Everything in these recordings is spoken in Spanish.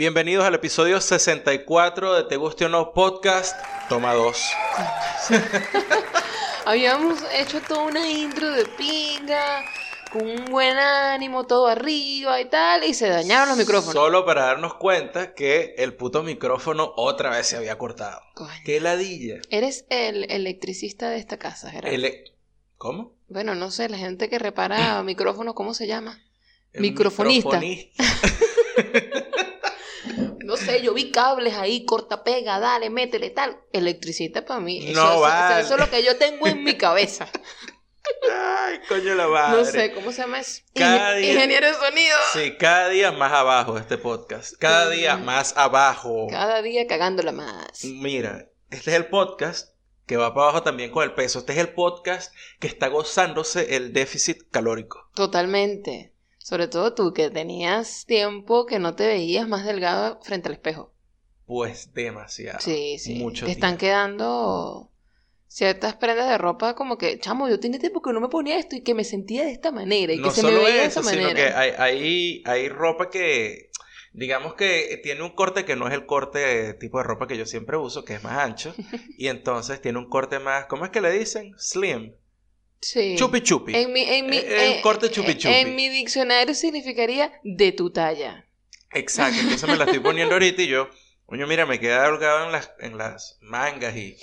Bienvenidos al episodio 64 de Te Guste o No Podcast, toma 2. Habíamos hecho toda una intro de pinga, con un buen ánimo, todo arriba y tal, y se dañaron los micrófonos. Solo para darnos cuenta que el puto micrófono otra vez se había cortado. Coño. ¡Qué ladilla! Eres el electricista de esta casa, Gerardo. Ele- ¿Cómo? Bueno, no sé, la gente que repara micrófonos, ¿cómo se llama? El Microfonista. microfonista. No sé, yo vi cables ahí, corta, pega, dale, métele, tal. Electricista para mí. Eso, No eso- vale. eso es lo que yo tengo en mi cabeza. Ay, coño la madre. No sé, ¿cómo se llama eso? Cada día- Ingeniero de sonido. Sí, cada día más abajo este podcast. Cada día Mm. más abajo. Cada día cagándola más. Mira, este es el podcast que va para abajo también con el peso. Este es el podcast que está gozándose el déficit calórico. Totalmente. Sobre todo tú, que tenías tiempo que no te veías más delgado frente al espejo. Pues demasiado. Sí, sí. Mucho te están tiempo. quedando ciertas prendas de ropa como que, chamo, yo tenía tiempo que no me ponía esto y que me sentía de esta manera y No que se me veía de eso, esa sino manera. que hay, hay, hay ropa que, digamos que tiene un corte que no es el corte tipo de ropa que yo siempre uso, que es más ancho, y entonces tiene un corte más, ¿cómo es que le dicen? Slim. Sí. Chupi chupi. En mi, en mi, Eh, eh, corte chupi chupi. En mi diccionario significaría de tu talla. Exacto, entonces me la estoy poniendo ahorita y yo, coño, mira, me queda holgado en las, en las mangas y,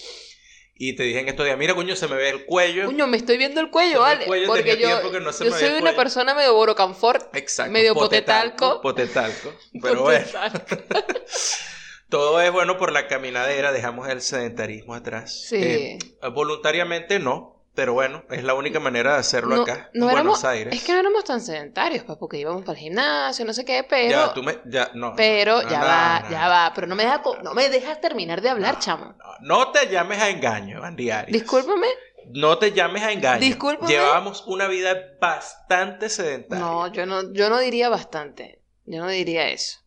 y te dije en estos días, mira, coño, se me ve el cuello. Coño, me estoy viendo el cuello, ¿vale? el cuello, Porque yo, no yo soy una persona medio borocanfort. Exacto. medio potetalco. potetalco. Potetalco. Pero bueno, todo es bueno por la caminadera, dejamos el sedentarismo atrás. Sí. Eh, voluntariamente no, pero bueno, es la única manera de hacerlo No- acá, no en Buenos Aires. Es que no éramos tan sedentarios, pues, porque íbamos para el gimnasio, no sé qué, pero... Ya, tú me, ya, no. Pero no, ya va, ya va. Pero no me, deja no me dejas terminar de hablar, chamo. No, no te llames a engaño, Andy Arias. Discúlpame. No te llames a engaño. Discúlpame. Llevábamos una vida bastante sedentaria. No, yo no, yo no diría bastante. Yo no diría eso.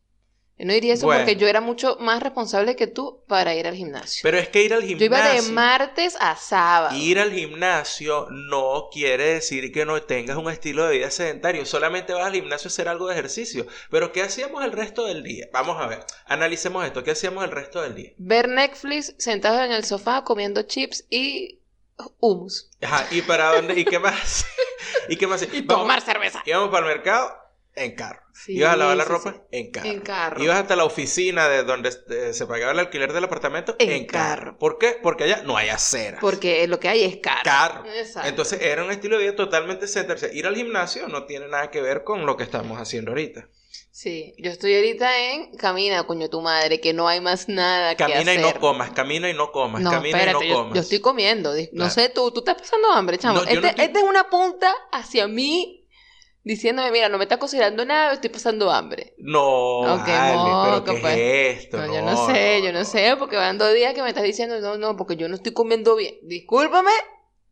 Yo no diría eso Bueno. porque yo era mucho más responsable que tú para ir al gimnasio. Pero es que ir al yo gimnasio. iba de martes a sábado. Ir al gimnasio no quiere decir que no tengas un estilo de vida sedentario. Solamente vas al gimnasio a hacer algo de ejercicio. Pero ¿qué hacíamos el resto del día? Vamos a ver. Analicemos esto. ¿Qué hacíamos el resto del día? Ver Netflix sentado en el sofá comiendo chips y hummus. Ajá, ¿y para dónde? ¿Y qué más? ¿Y qué más? Y Vamos- tomar cerveza. Íbamos para el mercado en carro. Sí, Ibas a lavar la sí, ropa sí. en carro. En carro. Ibas hasta la oficina de donde se pagaba el alquiler del apartamento En en, carro. carro. ¿Por qué? Porque allá no hay acera. Porque lo que hay es carro. carro. Exacto. Entonces era un estilo de vida totalmente sedentario. Ir al gimnasio no tiene nada que ver con lo que estamos haciendo ahorita. Sí, yo estoy ahorita en camina, coño tu madre, que no hay más nada que Camina y hacer. no comas, camina y no comas, No, camina espérate, y no comas. yo estoy comiendo. No Claro. sé, tú, tú estás pasando hambre, chamo. No, este, estoy- este es una punta hacia mí diciéndome, mira, no me está cocinando nada, estoy pasando hambre. No, Ok, vale, moco, pero ¿qué es esto? No, yo no sé, yo no sé, porque van dos días que me estás diciendo, no, no, porque yo no estoy comiendo bien. Discúlpame,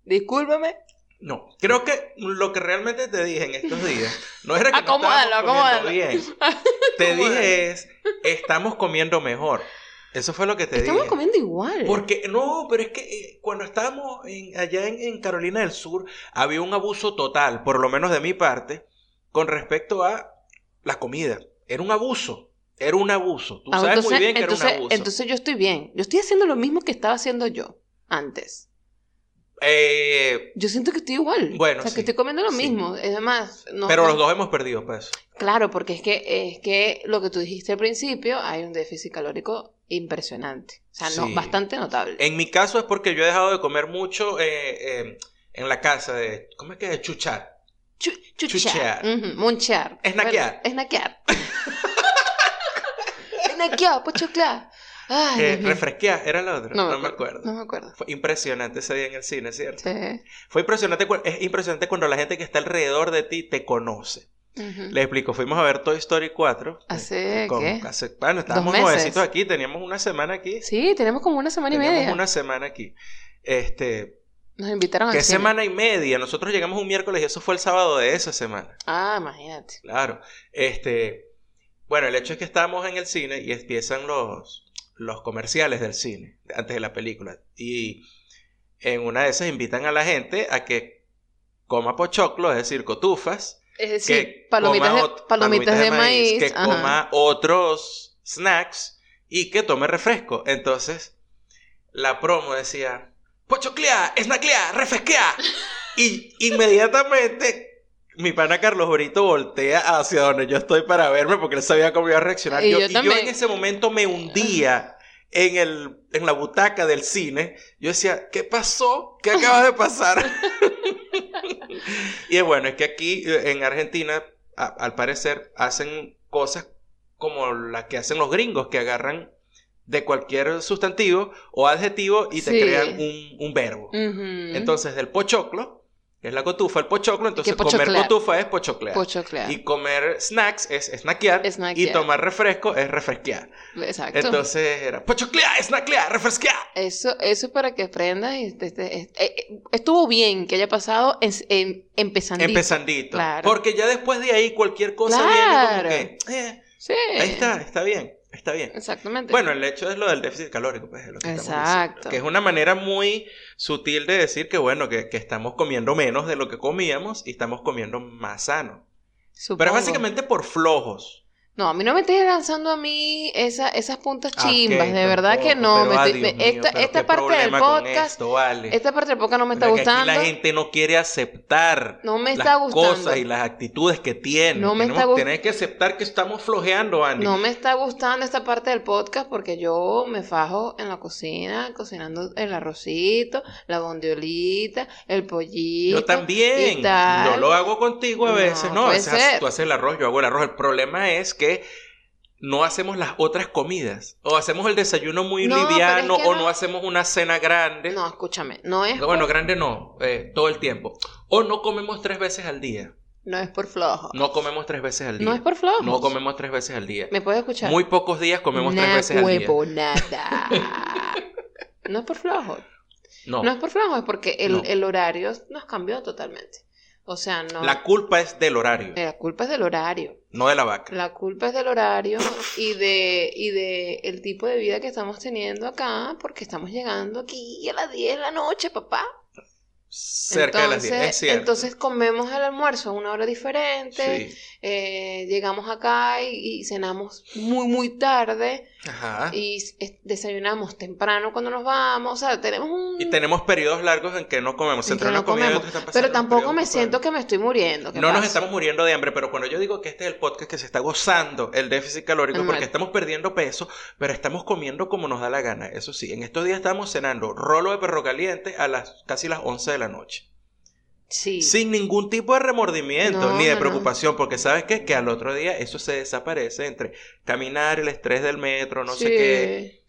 discúlpame. No, creo que lo que realmente te dije en estos días no era que no Acomódalo, acomódalo. bien. Te dije es, estamos comiendo mejor. Eso fue lo que te Estamos dije. comiendo igual. Porque, no, pero es que eh, cuando estábamos en- allá en, en Carolina del Sur, había un abuso total, por lo menos de mi parte, con respecto a la comida. Era un abuso. Era un abuso. Tú Ah, sabes entonces, muy bien que entonces, era un abuso. entonces yo estoy bien. Yo estoy haciendo lo mismo que estaba haciendo yo antes. Eh, Yo siento que estoy igual. Bueno, o sea, sí, que estoy comiendo lo sí. mismo. Es más, no, pero no- los dos hemos perdido peso. Claro, porque es que, es que lo que tú dijiste al principio, hay un déficit calórico impresionante. O sea, no, bastante notable. En mi caso es porque yo he dejado de comer mucho eh, eh, en la casa de... ¿Cómo es que es? Chuchar. Chu- chuchar. chuchear. Ujú, munchear. Esnaquear. Bueno, esnaquear. esnaquear, pochoclar. Ay, Eh, Dios mío. refresquear, era la otra. No, me acuerdo. No me acuerdo. Fue impresionante ese día en el cine, ¿cierto? Sí. Fue impresionante, es impresionante cuando la gente que está alrededor de ti te conoce. Ujú. Les explico, fuimos a ver Toy Story 4. ¿Hace con- qué? hace- bueno, estábamos nuevecitos aquí, teníamos una semana aquí. Sí, tenemos como una semana y teníamos media. una semana aquí. Este, Nos invitaron ¿qué al cine. semana y media? Nosotros llegamos un miércoles y eso fue el sábado de esa semana. Ah, imagínate. Claro. Este, bueno, el hecho es que estábamos en el cine y empiezan los, los comerciales del cine antes de la película. Y en una de esas invitan a la gente a que coma pochoclo, es decir, cotufas. Es decir, que palomitas, coma de, palomitas de maíz. que ajá. coma otros snacks y que tome refresco. Entonces, la promo decía, pochoclea, snacklea, refresquea. Y inmediatamente mi pana Carlos Brito voltea hacia donde yo estoy para verme porque él sabía cómo iba a reaccionar. Y yo, yo y yo también. en ese momento me hundía en, el, en la butaca del cine. Yo decía, ¿qué pasó? ¿Qué acaba de pasar? y es bueno, es que aquí eh, en Argentina, a- al parecer, hacen cosas como las que hacen los gringos, que agarran de cualquier sustantivo o adjetivo y te Sí. crean un, un verbo. Entonces, del pochoclo, que es la cotufa, el pochoclo, entonces comer cotufa es pochoclear. Pochoclear. Y comer snacks es snackear. Y Snackear. tomar refresco es refresquear. Exacto. Entonces era pochoclear, snackear, refresquear. Eso, eso para que aprendas. y eh, eh, estuvo bien que haya pasado en, en- empezandito. Empezandito. Claro. Porque ya después de ahí cualquier cosa Claro. viene como que, eh, Sí. ahí está, está bien, está bien. Exactamente. Bueno, el hecho es lo del déficit calórico, pues es lo que estamos Exacto. diciendo. Que es una manera muy sutil de decir que, bueno, que, que estamos comiendo menos de lo que comíamos y estamos comiendo más sano. Pero es básicamente por flojos. No, a mí no me estés lanzando a mí esa, esas puntas Ah, chimbas, de verdad que no. pero, me estoy- Dios me- mío, esta parte del podcast, esto, vale. esta parte del podcast no me está gustando. Aquí la gente no quiere aceptar No me las está gustando. cosas y las actitudes que tienen. No me Tenemos- está Tenés que aceptar que estamos flojeando, Andy. No me está gustando esta parte del podcast porque yo me fajo en la cocina, cocinando el arrocito, la bondiolita, el pollito. Yo también. Yo lo hago contigo a No, veces, ¿no? A puede veces tú haces el arroz, yo hago el arroz. El problema es que no hacemos las otras comidas. O hacemos el desayuno muy No, es liviano, que o no- no hacemos una cena grande. No, escúchame, no es, Bueno, por, grande no, eh, todo el tiempo. O no comemos tres veces al día. no es por flojo. No comemos tres veces al día. No es por flojo. No comemos tres veces al día. ¿Me puedes escuchar? Muy pocos días comemos tres veces al día. nada. no es por flojo. No. No es por flojo, es porque el, No. el horario nos cambió totalmente. O sea, no. La culpa es del horario, La culpa es del horario. no de la vaca. La culpa es del horario y de, y de el tipo de vida que estamos teniendo acá, porque estamos llegando aquí a las 10 de la noche, papá. Cerca de las 10. Es cierto. entonces comemos el almuerzo a una hora diferente, Sí. eh, llegamos acá y, y cenamos muy, muy tarde Ajá. y desayunamos temprano cuando nos vamos. O sea, tenemos un... Y tenemos periodos largos en que no comemos. Entre no comemos. Pero tampoco me siento que me estoy muriendo. ¿qué No nos pasa? estamos muriendo de hambre, pero cuando yo digo que este es el podcast que se está gozando el déficit calórico, porque estamos perdiendo peso, pero estamos comiendo como nos da la gana. Eso sí, en estos días estamos cenando rolo de perro caliente a las casi las 11 de la noche. Sí. Sin ningún tipo de remordimiento No, ni de no, no. preocupación, porque sabes qué? que al otro día eso se desaparece entre caminar, el estrés del metro, no sé qué.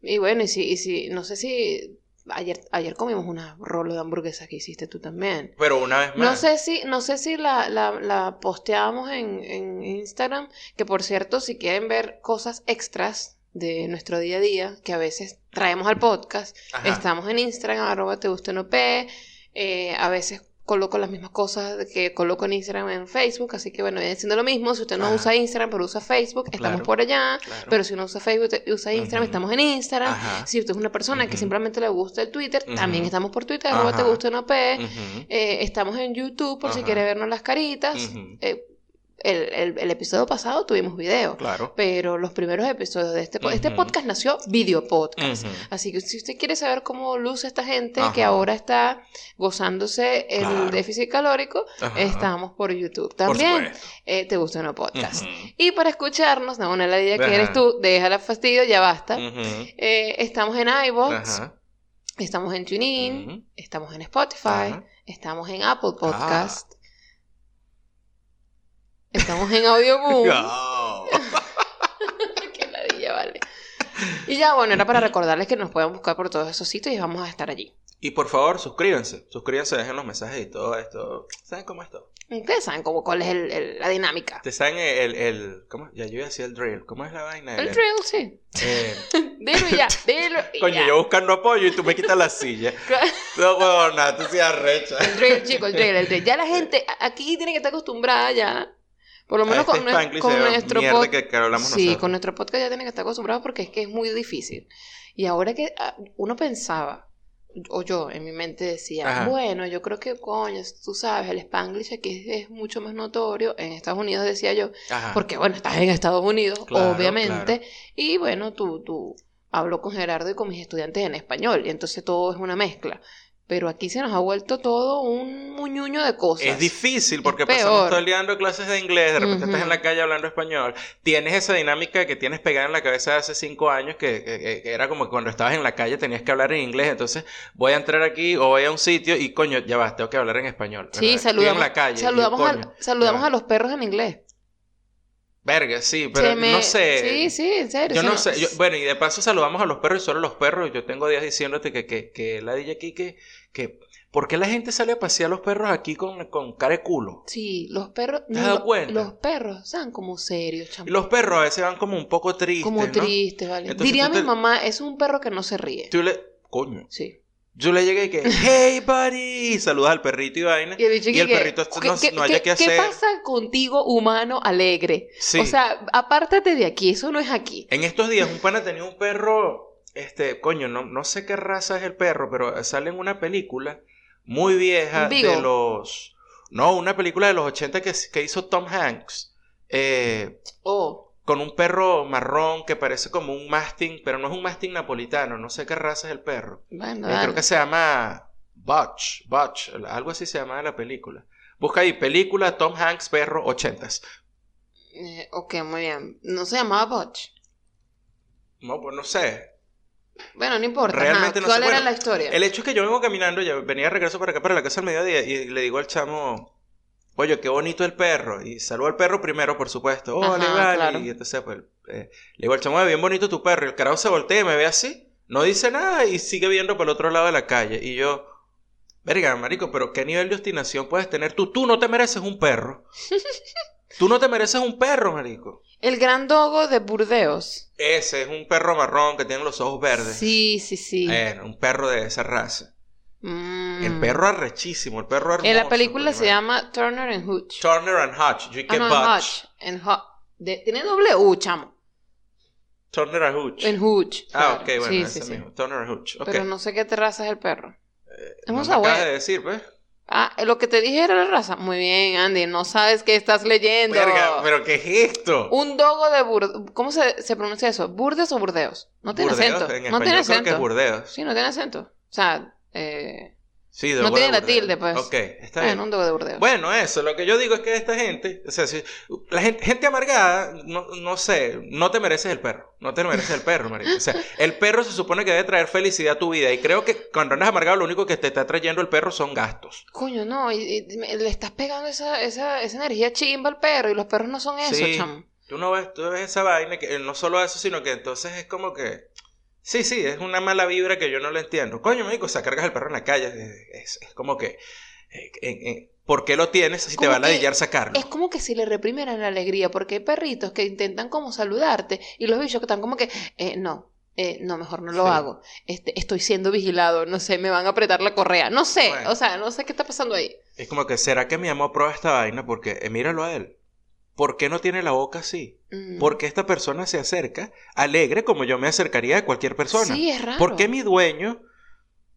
Y bueno, y si, y si, no sé si ayer, ayer comimos una rolo de hamburguesa que hiciste tú también. Pero una vez más. No sé si, no sé si la, la, la posteamos en, en Instagram, que por cierto, si quieren ver cosas extras de nuestro día a día, que a veces traemos al podcast, Ajá. estamos en Instagram, arroba te no pe, eh, a veces coloco las mismas cosas que coloco en Instagram en Facebook, así que bueno, viene siendo lo mismo, si usted no Ajá. usa Instagram pero usa Facebook, estamos Claro. por allá, Claro. pero si no usa Facebook y usa Instagram, estamos en Instagram. Ajá. Si usted es una persona que simplemente le gusta el Twitter, también estamos por Twitter, arroba te guste no. Ujú. Eh, estamos en YouTube por si quiere vernos las caritas. Eh, el, el- el episodio pasado tuvimos video, Claro. pero los primeros episodios de este, po- este podcast nació video podcast. Así que si usted quiere saber cómo luce esta gente Ajá. que ahora está gozándose el Claro. déficit calórico, Ajá. estamos por YouTube. También eh, te gusta no podcast. Y para escucharnos, no, una ladilla que Ajá. eres tú, déjala fastidio, ya basta. Eh, estamos en iVoox, estamos en TuneIn, estamos en Spotify, estamos en Apple Ah. Estamos en Audioboom. Oh. Qué ladilla, vale. Y ya, bueno, era para recordarles que nos pueden buscar por todos esos sitios y vamos a estar allí. Y por favor, suscríbanse. Suscríbanse, dejen los mensajes y todo esto. ¿Saben cómo es todo? Ustedes saben cómo, cuál es el- el- la dinámica. ¿Ustedes saben el, el, ¿Cómo? Ya yo iba a decir el drill. ¿Cómo es la vaina? El drill, sí. Eh, Dilo ya, dilo y coño, ya. yo buscando apoyo y tú me quitas la silla. No, huevona, tú sí arrecha. El drill, chicos, el drill, el drill. Ya la gente aquí tiene que estar acostumbrada ya. Por lo menos este con, Spanglish con nuestro podcast. que, que hablamos Sí, nosotros. con nuestro podcast ya tiene que estar acostumbrado porque es que es muy difícil. Y ahora que ah, uno pensaba, o yo en mi mente decía, Ajá. bueno, yo creo que, coño, tú sabes, el Spanglish aquí es, es mucho más notorio. En Estados Unidos decía yo, Ajá. porque bueno, estás en Estados Unidos, Claro, obviamente. Y bueno, tú, tú hablo con Gerardo y con mis estudiantes en español, y entonces todo es una mezcla. Pero aquí se nos ha vuelto todo un muñuño de cosas. Es difícil porque Es pasamos todo el día dando clases de inglés, de repente estás en la calle hablando español, tienes esa dinámica que tienes pegada en la cabeza de hace cinco años, que, que- que era como que cuando estabas en la calle tenías que hablar en inglés, entonces voy a entrar aquí o voy a un sitio y coño, ya vas, tengo que hablar en español. Sí, saludamos, en la calle. y, saludamos, coño, a, saludamos ya. a los perros en inglés. Verga, sí, pero me- no sé. Sí, sí, en serio. Yo no sé, yo- bueno, y de paso saludamos a los perros y solo los perros. Yo tengo días diciéndote que, que, que la DJ aquí que, que, ¿por qué la gente sale a pasear a los perros aquí con, con cara de culo? Sí, los perros. ¿Te has dado cuenta? Los perros están como serios, Y chamo. los perros a veces van como un poco tristes, Como ¿no? tristes, ¿vale? Entonces Diría tú mi te- mamá, es un perro que no se ríe. Tú le, coño, Sí. Yo le llegué y que, hey buddy, saludas al perrito y vaina. Y el, Y el que- perrito ¿qué- no- qué- no haya qué- que ¿Qué hacer. pasa contigo, humano alegre? Sí. O sea, apártate de aquí, eso no es aquí. En estos días un pana tenía un perro, este, coño, no, no sé qué raza es el perro, pero sale en una película muy vieja de los... No, una película de los 80 que, que hizo Tom Hanks. eh, Oh, con un perro marrón que parece como un mastín, pero no es un mastín napolitano, no sé qué raza es el perro. bueno, Eh, creo que se llama Butch, Butch, algo así se llama la película. Busca ahí, película Tom Hanks, perro, ochentas. Eh, ok, muy bien. No se llamaba Butch. No, pues no sé. Bueno, no importa. Realmente no sé. ¿Cuál era Bueno, la historia? El hecho es que yo vengo caminando, ya venía de regreso para acá, para la casa al mediodía, y le digo al chamo, oye, qué bonito el perro. Y saludo al perro primero, por supuesto. Ajá, Hola, vale. claro. Y entonces, pues, eh, le digo al chamo, "Oye, bien bonito tu perro. Y el carajo se voltea y me ve así, no dice nada y sigue viendo por el otro lado de la calle. Y yo, verga, marico, pero ¿qué nivel de obstinación puedes tener tú? Tú no te mereces un perro. Tú no te mereces un perro, marico. El gran dogo de Burdeos. Ese es un perro marrón que tiene los ojos verdes. Sí, sí, sí. Eh, un perro de esa raza. Mm. El perro arrechísimo, el perro hermoso. En la película se llama Turner and Hooch. Turner and Hutch. You Ah, no, Butch. Hutch. En Hu- de- tiene doble U, chamo. Turner and Hooch. En Hooch. Ah, claro. ok, bueno, Sí, ese sí. Turner and Hooch. Ok. Pero no sé qué raza es el perro. es No un acabas de decir, pues. Ah, lo que te dije era la raza. Muy bien, Andy. No sabes qué estás leyendo. Verga, pero ¿qué es esto? Un dogo de Burdeos. ¿Cómo se, se pronuncia eso? ¿Burdeos o Burdeos? No tiene Burdeos, acento. En no tiene creo que acento. es Burdeos. Sí, no tiene acento. O sea, eh, Sí, No tiene la tilde, pues. Ok, está bien. bueno, un dogo de Burdeos. Bueno, eso, lo que yo digo es que esta gente, o sea, si, la gente, gente amargada, no, no sé, no te mereces el perro, no te mereces el perro, marico. O sea, el perro se supone que debe traer felicidad a tu vida y creo que cuando andas amargado lo único que te está trayendo el perro son gastos. Coño, no, y, le estás pegando esa, esa, esa energía chimba al perro y los perros no son eso, Sí. chamo. Tú no ves, tú ves esa vaina, que no solo eso, sino que entonces es como que, sí, sí, es una mala vibra que yo no lo entiendo. Coño, marico, o sea, cargas el perro en la calle, es, es como que, eh, ¿por qué lo tienes si te va a ladillar sacarlo? Es como que si le reprimieran la alegría, porque hay perritos que intentan como saludarte y los bichos que están como que, eh, no, eh, no, mejor no lo Sí. hago. Este, estoy siendo vigilado, no sé, me van a apretar la correa, no sé, Bueno. o sea, no sé qué está pasando ahí. Es como que, ¿será que mi amor prueba esta vaina? Porque, eh, míralo a él. ¿Por qué no tiene la boca así? Mm. ¿Por qué esta persona se acerca alegre como yo me acercaría a cualquier persona? Sí, es raro. ¿Por qué mi dueño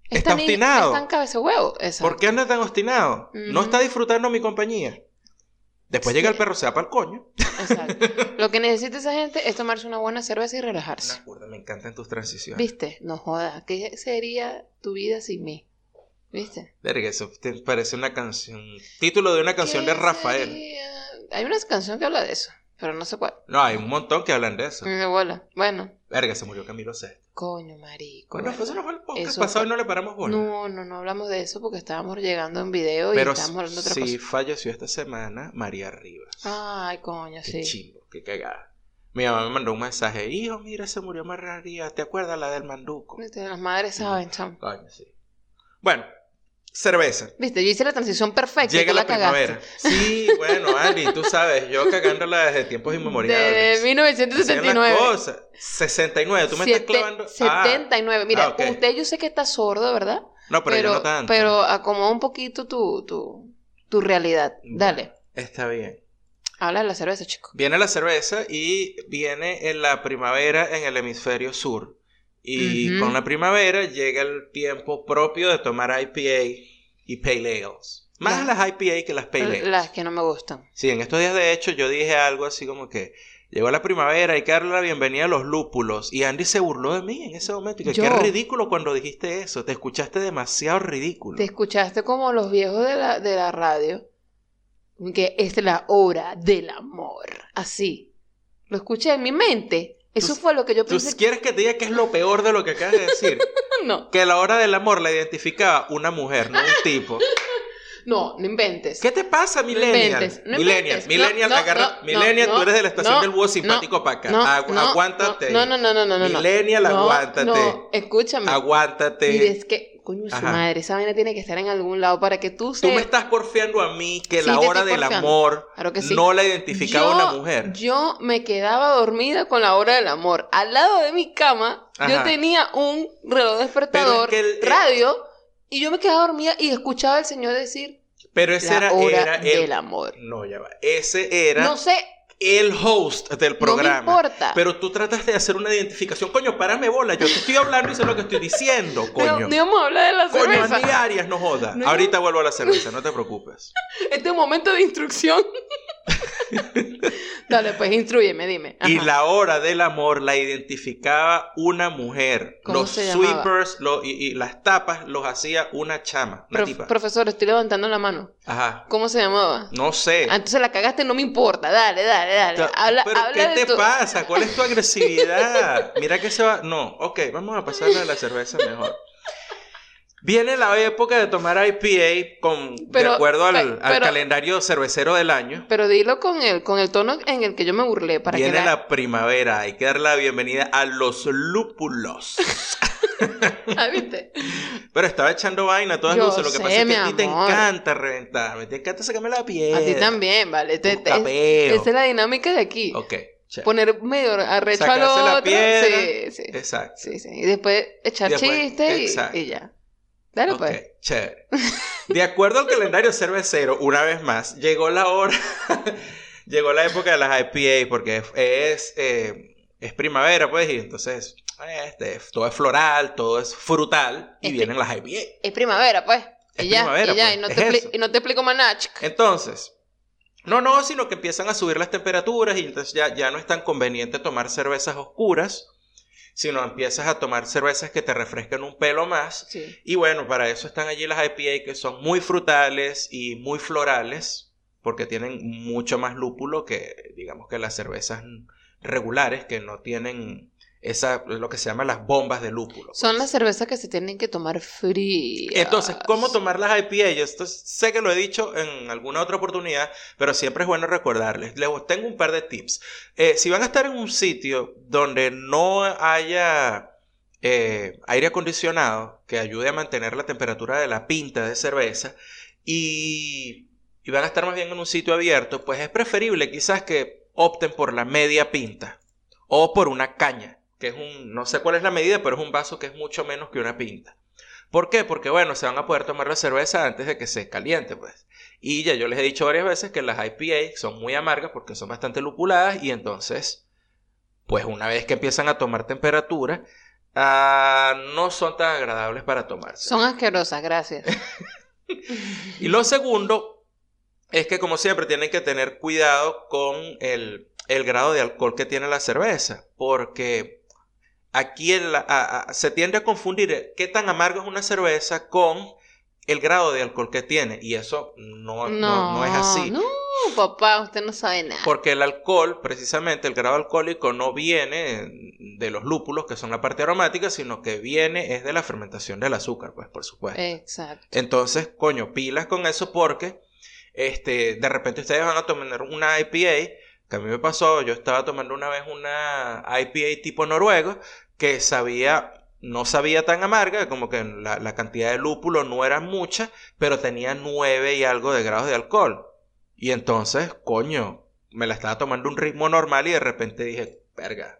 está obstinado? Está en cabeza huevo, esa. ¿Por qué anda tan obstinado? No está disfrutando mi compañía. Después Sí. llega el perro, se va para el coño. Exacto. Lo que necesita esa gente es tomarse una buena cerveza y relajarse. me encantan tus transiciones. ¿Viste? No jodas. ¿Qué sería tu vida sin mí? ¿Viste? Verga, eso te parece una canción. Título de una canción de ¿Qué Rafael. sería? Hay una canción que habla de eso, pero no sé cuál. No, hay un montón que hablan de eso. Mi abuela. Bueno, Verga, se murió Camilo Sesto. coño, marico. Bueno, pues eso no fue el podcast Eso pasado fue- y no le paramos bola. No, no, no hablamos de eso porque estábamos llegando en video y estábamos hablando de otra sí cosa. falleció esta semana María Rivas. Ay, coño, Qué sí. chimbo, qué cagada. Mi mamá me mandó un mensaje. Hijo, mira, se murió María Rivas. ¿Te acuerdas la del manduco? Las madres saben, chamo. Coño, sí. Bueno, cerveza. Viste, yo hice la transición perfecta y Llega tú la primavera. Sí, bueno, Andy, tú sabes, yo cagándola desde tiempos De inmemoriales. Eran 1979. las cosas. 69, tú me estás clavando. Ah, 79. Mira, Ah, usted yo sé que está sordo, ¿verdad? no, pero, yo no tanto. pero acomoda un poquito tu, tu, tu realidad. Dale. Está bien. Habla de la cerveza, chico. Viene la cerveza y viene en la primavera en el hemisferio sur. Y con la primavera llega el tiempo propio de tomar IPA y Pale Ales. Más Las- las IPA que las Pale Ales. Las que no me gustan. Sí, en estos días de hecho yo dije algo así como que llegó la primavera, hay que darle la bienvenida a los lúpulos. Y Andy se burló de mí en ese momento. Y que qué ridículo cuando dijiste eso. Te escuchaste demasiado ridículo. Te escuchaste como los viejos de la, de la radio. Que es la hora del amor. Así. Lo escuché en mi mente. Eso Tú- fue lo que yo ¿Tú pensé. quieres que te diga que es lo peor de lo que acabas de decir? No, que la hora del amor la identificaba una mujer, no un tipo. no, no inventes. ¿Qué te pasa, No millennial? inventes, no millennial, inventes. millennial, No, no, agarra. no, millennial, no, tú eres de la estación no, del búho simpático no, para acá. No, Agu- no, aguántate. No, no, no, no, no, no. no. Millennial, No, aguántate. No, escúchame. Aguántate. Y es que, coño, su madre, esa vaina tiene que estar en algún lado para que tú Tú sepas. me estás porfiando a mí que Sí, la hora del porfiando. amor Claro que sí. no la identificaba una mujer. Yo me quedaba dormida con la hora del amor. Al lado de mi cama, yo tenía un reloj despertador, Pero es que el- radio, y yo me quedaba dormida y escuchaba al Señor decir Pero ese la era, hora era el. del amor. No, ya va. Ese era No sé, el host del no programa. me importa. Pero tú tratas de hacer una identificación. Coño, párame bola. Yo te estoy hablando y sé lo que estoy diciendo, coño. no íbamos a hablar de la Coño, cerveza. Arias, no joda. No. Ahorita vuelvo a la cerveza, no te preocupes. Este es un momento de instrucción. Dale, pues instruyeme, dime. Y Ajá. la hora del amor la identificaba una mujer. ¿Cómo los se sweepers lo- y, y las tapas los hacía una chama, una Prof- tipa. profesor, estoy levantando la mano. Ajá. ¿Cómo se llamaba? No sé. Ah, entonces la cagaste, no me importa. Dale, dale, dale. Habla, Pero habla ¿qué de te tu- pasa? ¿Cuál es tu agresividad? Mira que se va. No, ok, vamos a pasarle a la cerveza mejor. Viene la época de tomar IPA con, Pero- de acuerdo al, calendario cervecero del año. Pero dilo con el, con el tono en el que yo me burlé. Para Viene que la... la primavera, hay que dar la bienvenida a los lúpulos. Ah, ¿viste? Pero estaba echando vaina a todas Yo luces. Lo que sé, pasa es que a ti te encanta reventarme, te encanta sacarme la piel. A ti también, ¿vale? Te- te- capeo. esa es la dinámica de aquí. Ok, chévere. Poner medio arrecho al Sacarse la piedra. Sí, sí. Exacto. Sí, sí. Y después echar chistes y, ya. Dale, pues. chévere. De acuerdo al calendario cervecero, una vez más, llegó la hora, llegó la época de las IPA, porque es, eh, es primavera, pues, y entonces, este, todo es floral, todo es frutal, y vienen las IPA. Es primavera, pues. Es y ya, primavera, y ya. pues, Y, no es te expli- eso. y no te explico más nada. chica. Entonces, no, no, sino que empiezan a subir las temperaturas y entonces ya, ya no es tan conveniente tomar cervezas oscuras, sino empiezas a tomar cervezas que te refrescan un pelo más. Sí. Y bueno, para eso están allí las IPA que son muy frutales y muy florales, porque tienen mucho más lúpulo que, digamos, que las cervezas regulares que no tienen esa, lo que se llama las bombas de lúpulo. Son las cervezas que se tienen que tomar frías. Entonces, ¿cómo tomar las IPA? Yo esto sé que lo he dicho en alguna otra oportunidad, pero siempre es bueno recordarles. Les tengo un par de tips. Eh, si van a estar en un sitio donde no haya eh, aire acondicionado que ayude a mantener la temperatura de la pinta de cerveza y, y van a estar más bien en un sitio abierto, pues es preferible quizás que opten por la media pinta o por una caña, que es un, no sé cuál es la medida, pero es un vaso que es mucho menos que una pinta. ¿Por qué? Porque bueno, se van a poder tomar la cerveza antes de que se caliente, pues. Y ya yo les he dicho varias veces que las IPA son muy amargas porque son bastante lupuladas y entonces, pues una vez que empiezan a tomar temperatura, ah, no son tan agradables para tomarse. Son asquerosas, gracias. Y lo segundo es que como siempre tienen que tener cuidado con el, el grado de alcohol que tiene la cerveza, porque aquí el- a- a- se tiende a confundir qué tan amargo es una cerveza con el grado de alcohol que tiene, y eso no, no, no es así. No, papá, usted no sabe nada. Porque el alcohol, precisamente el grado alcohólico, no viene de los lúpulos, que son la parte aromática, sino que viene es de la fermentación del azúcar, pues por supuesto. Exacto. Entonces, coño, pilas con eso porque este, de repente ustedes van a tomar una IPA, que a mí me pasó, yo estaba tomando una vez una IPA tipo noruego, que sabía, no sabía tan amarga, como que la, la cantidad de lúpulo no era mucha, pero tenía 9 y algo de grados de alcohol. Y entonces, coño, me la estaba tomando un ritmo normal y de repente dije, verga,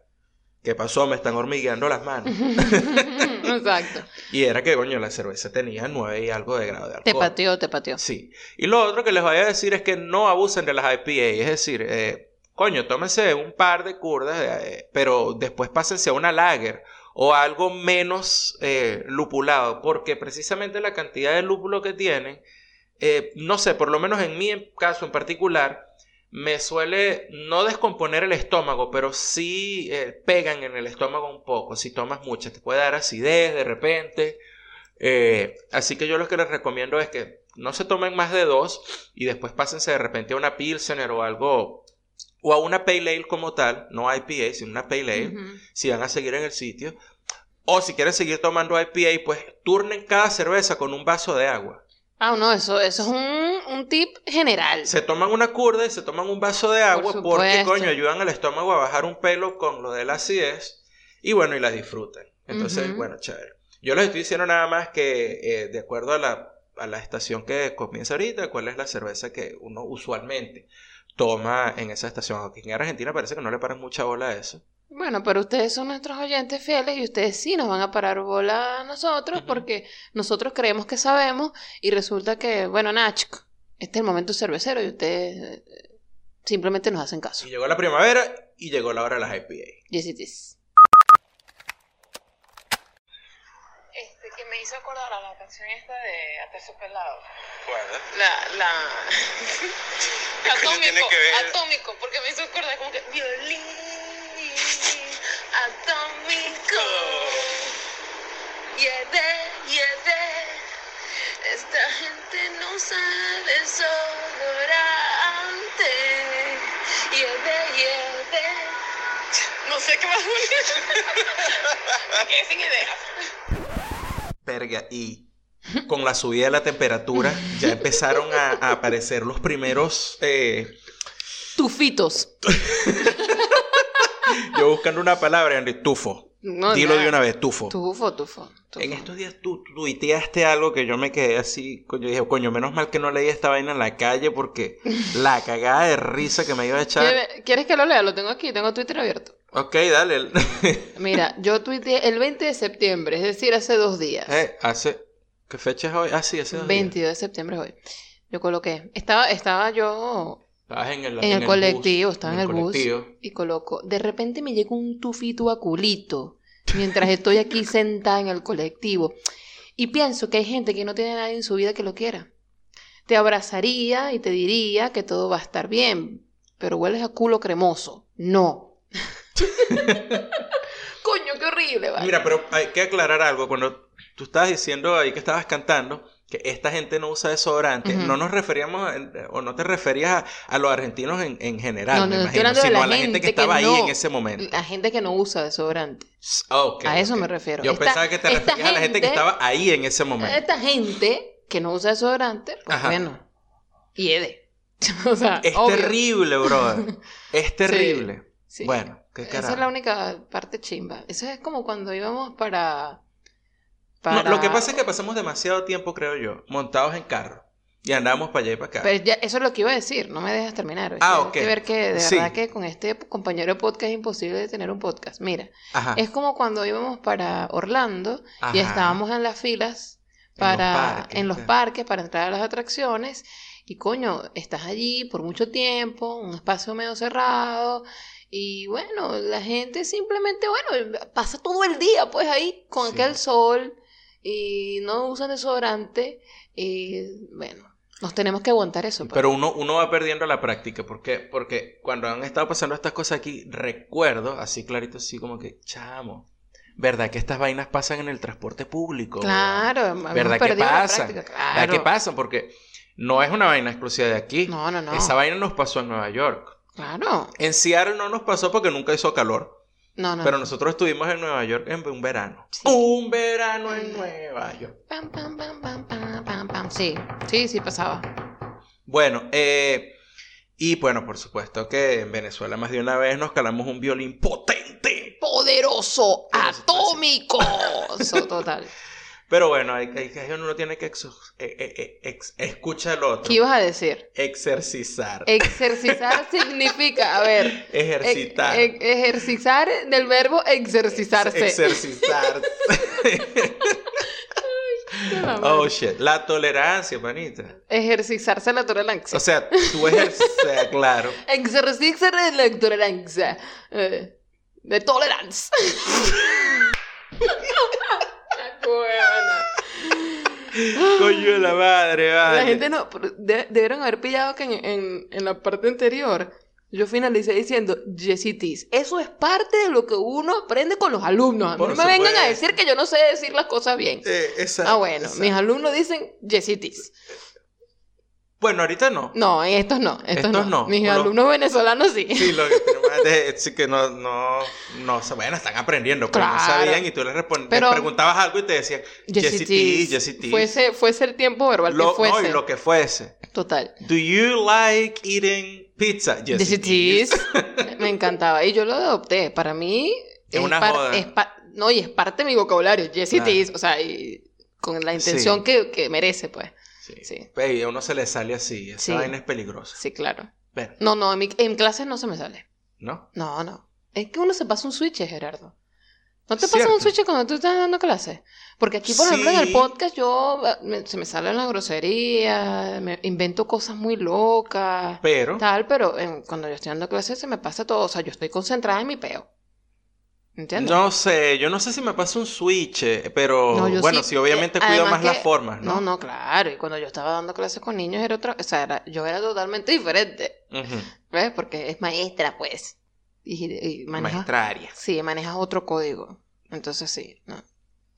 ¿qué pasó? Me están hormigueando las manos. Exacto. Y era que, coño, la cerveza tenía 9 y algo de grado de alcohol. Te pateó, te pateó. Sí. Y lo otro que les voy a decir es que no abusen de las IPA. Es decir, eh, coño, tómense un par de curdas, eh, pero después pásense a una lager o algo menos eh, lupulado, porque precisamente la cantidad de lúpulo que tienen, eh, no sé, por lo menos en mi caso en particular, me suele no descomponer el estómago, pero sí pegan en el estómago un poco. Si tomas mucho, te puede dar acidez de repente. así que yo lo que les recomiendo es que no se tomen más de dos y después pásense de repente a una Pilsener o algo o a una Pale Ale como tal, no IPA, sino una Pale Ale, si van a seguir en el sitio. O si quieren seguir tomando IPA, pues turnen cada cerveza con un vaso de agua. Ah, no, eso, eso es un, un tip general. Se toman una curda y se toman un vaso de agua porque, coño, ayudan al estómago a bajar un pelo con lo de la acidez y bueno, y la disfrutan. Entonces, bueno, chévere. Yo les estoy diciendo nada más que, eh, de acuerdo a la, a la estación que comienza ahorita, cuál es la cerveza que uno usualmente toma en esa estación. Aquí en Argentina parece que no le paran mucha bola a eso. Bueno, pero ustedes son nuestros oyentes fieles y ustedes sí nos van a parar bola a nosotros porque nosotros creemos que sabemos y resulta que, bueno, Nach, este es el momento cervecero y ustedes eh, simplemente nos hacen caso. Y llegó la primavera y llegó la hora de las IPA. Yes, it is. que me hizo acordar a la canción esta de Aterciopelado. ¿Cuál? La, la... atómico, atómico, porque me hizo acordar como que violín atómico. Yede, yede, esta gente no sabe desodorante. Yede, yede. No sé qué más Me quedé sin ideas y con la subida de la temperatura ya empezaron a, aparecer los primeros... Eh, Tufitos. Yo buscando una palabra, en tufo. Dilo de una vez, tufo. Tufo, tufo. En estos días tú tuiteaste algo que yo me quedé así, yo dije, coño, menos mal que no leí esta vaina en la calle porque la cagada de risa que me iba a echar. ¿Quieres que lo lea? Lo tengo aquí, tengo Twitter abierto. Ok, dale. Mira, yo tuiteé el 20 de septiembre, es decir, hace dos días. Eh, hace... ¿Qué fecha es hoy? Ah, sí, hace dos 22 de septiembre hoy. Yo coloqué. Estaba, estaba yo... Estabas en el, en el, colectivo, estaba en el, bus. Y coloco. De repente me llega un tufito a culito mientras estoy aquí sentada en el colectivo. Y pienso que hay gente que no tiene nadie en su vida que lo quiera. Te abrazaría y te diría que todo va a estar bien, pero hueles a culo cremoso. No, Coño, qué horrible, Mira, pero hay que aclarar algo. Cuando tú estabas diciendo ahí que estabas cantando que esta gente no usa desodorante, no nos referíamos, o no te referías a, los argentinos en, general, no, me imagino, sino a la gente, que estaba ahí en ese momento. La gente que no usa desodorante. a eso me refiero. Yo pensaba que te referías a la gente que estaba ahí en ese momento. Esta gente que no usa desodorante, pues bueno, hiede. o sea, es terrible, brother. Es terrible. Bueno. Esa es la única parte chimba. Eso es como cuando íbamos para... lo que pasa es que pasamos demasiado tiempo, creo yo, montados en carro. Y andamos para allá y para acá. Pero ya, eso es lo que iba a decir, no me dejas terminar. Ah, ok. que ver que de verdad que con este compañero de podcast es imposible de tener un podcast. Mira, es como cuando íbamos para Orlando y estábamos en las filas para en los, parques, para entrar a las atracciones y coño, estás allí por mucho tiempo, un espacio medio cerrado y bueno, la gente simplemente, bueno, pasa todo el día pues ahí con aquel sol y no usan desodorante y bueno, nos tenemos que aguantar eso. Pues. Pero uno, uno va perdiendo la práctica, ¿por qué? Porque cuando han estado pasando estas cosas aquí, recuerdo, así clarito, así como que, chamo, ¿verdad que estas vainas pasan en el transporte público? Claro, ¿verdad que pasan? ¿Verdad que pasan? Porque no es una vaina exclusiva de aquí. No, no, no. Esa vaina nos pasó en Nueva York. Claro. En Seattle no nos pasó porque nunca hizo calor. No, no. Pero nosotros estuvimos en Nueva York en un verano. Un verano en Nueva York. Pam, pam, pam, pam, pam, pam, pam. Sí, sí, sí pasaba. Bueno, eh, y bueno, por supuesto que en Venezuela más de una vez nos calamos un violín potente. Poderoso, atómico. total. Pero bueno, hay, que uno tiene que eh, eh, eh, escuchar el otro. ¿Qué ibas a decir? Exercizar. Exercizar significa, a ver. Ejercitar. ejercitar del verbo exercizarse. Exercitarse. oh shit. La tolerancia, manita. Ejercitarse la tolerancia. O sea, tú ejerces, claro. Ejercitar la tolerancia. de tolerancia. Coño de la madre, vale. La gente no. debieron haber pillado que en, en, la parte anterior yo finalicé diciendo Jessy Eso es parte de lo que uno aprende con los alumnos. no me vengan a decir que yo no sé decir las cosas bien. Eh, ah, bueno, mis alumnos dicen Jessy bueno, ahorita no. No, estos no. Estos, no. Mis alumnos venezolanos sí. Sí, lo que es que no, no, no, bueno, están aprendiendo, pero no sabían y tú les, preguntabas algo y te decían Jessie T, Jessie T. Fuese, fuese el tiempo verbal que fuese. No, y lo que fuese. Total. Do you like eating pizza? Jessie T. Me encantaba. Y yo lo adopté. Para mí... Es, una joda. no, y es parte de mi vocabulario. Jessie T. O sea, y con la intención que, que merece, pues. Sí. sí. a uno se le sale así. Esa vaina es peligrosa. Sí, claro. No, no, en, mi, en clases no se me sale. ¿No? No, no. Es que uno se pasa un switch, Gerardo. ¿No te pasa un switch cuando tú estás dando clases? Porque aquí, por ejemplo, en el podcast yo eh, se me salen las groserías, me invento cosas muy locas. Pero. Tal, pero cuando yo estoy dando clases se me pasa todo. O sea, yo estoy concentrada en mi peo. ¿Entiendes? No sé, yo no sé si me pasa un switch, eh, pero bueno, sí, obviamente cuido más las formas, ¿no? No, no, claro. Y cuando yo estaba dando clases con niños era otra, o sea, yo era totalmente diferente. ¿Ves? Porque es maestra, pues. Y, Maestraria. Sí, manejas otro código. Entonces sí, ¿no?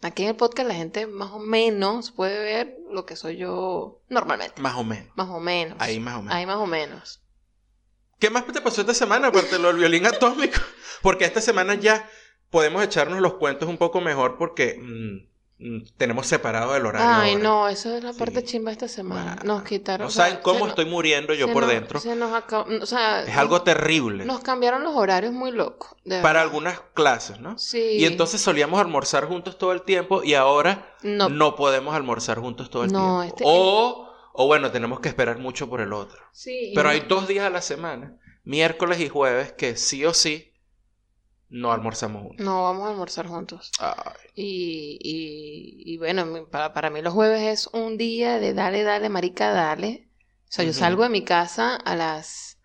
Aquí en el podcast la gente más o menos puede ver lo que soy yo normalmente. Más o menos. Más o menos. Ahí más o menos. Ahí más o menos. ¿Qué más te pasó esta semana aparte del violín atómico? Porque esta semana ya podemos echarnos los cuentos un poco mejor porque mm, mm, tenemos separado el horario. Ay, no, eso es la parte chimba esta semana. nos quitaron. No saben cómo estoy muriendo yo por dentro. es algo terrible. Nos cambiaron los horarios muy locos. Para algunas clases, ¿no? Sí. Y entonces solíamos almorzar juntos todo el tiempo y ahora no, podemos almorzar juntos todo el tiempo. Este... O, o bueno, tenemos que esperar mucho por el otro. Sí. Pero hay dos días a la semana, miércoles y jueves, que sí o sí no almorzamos juntos. No, vamos a almorzar juntos. Y, y, bueno, para, para, mí los jueves es un día de dale, dale, marica, dale. O sea, yo salgo de mi casa a las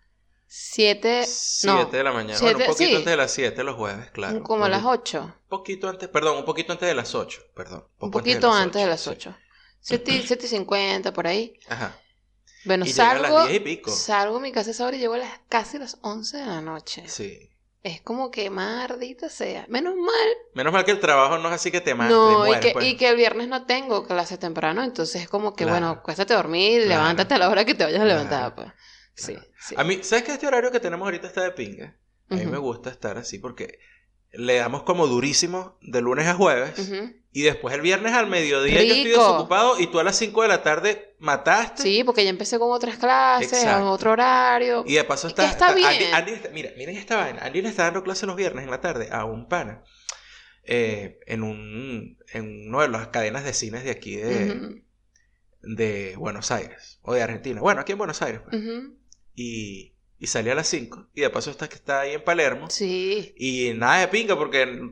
7... 7 de la mañana. bueno, un poquito antes de las 7 los jueves, claro. Como a las 8. Un poquito antes, perdón, un poquito antes de las 8, perdón. Un poquito antes de las 8. 7, y 50, por ahí. Ajá. Bueno, salgo, a las 10 y pico. salgo de mi casa a esa hora y llego a las, casi a las 11 de la noche. Sí es como que maldita sea. Menos mal. Menos mal que el trabajo no es así que te mates. No, y, que, pues. y que el viernes no tengo clase temprano, entonces es como que, bueno, cuéstate dormir, levántate a la hora que te vayas a levantar, pues. Sí, sí, A mí, ¿sabes que este horario que tenemos ahorita está de pinga? A mí me gusta estar así porque le damos como durísimo de lunes a jueves. Y después el viernes al mediodía yo estoy desocupado y tú a las 5 de la tarde mataste. Sí, porque ya empecé con otras clases, en otro horario. Y de paso está. está bien. mira, miren esta vaina. Andy le está dando clases los viernes en la tarde a un pana. Eh, en un en una de las cadenas de cines de aquí de, de Buenos Aires o de Argentina. Bueno, aquí en Buenos Aires. Pues. Y y salía a las 5. Y de paso está que está ahí en Palermo. Sí. Y nada de pinga porque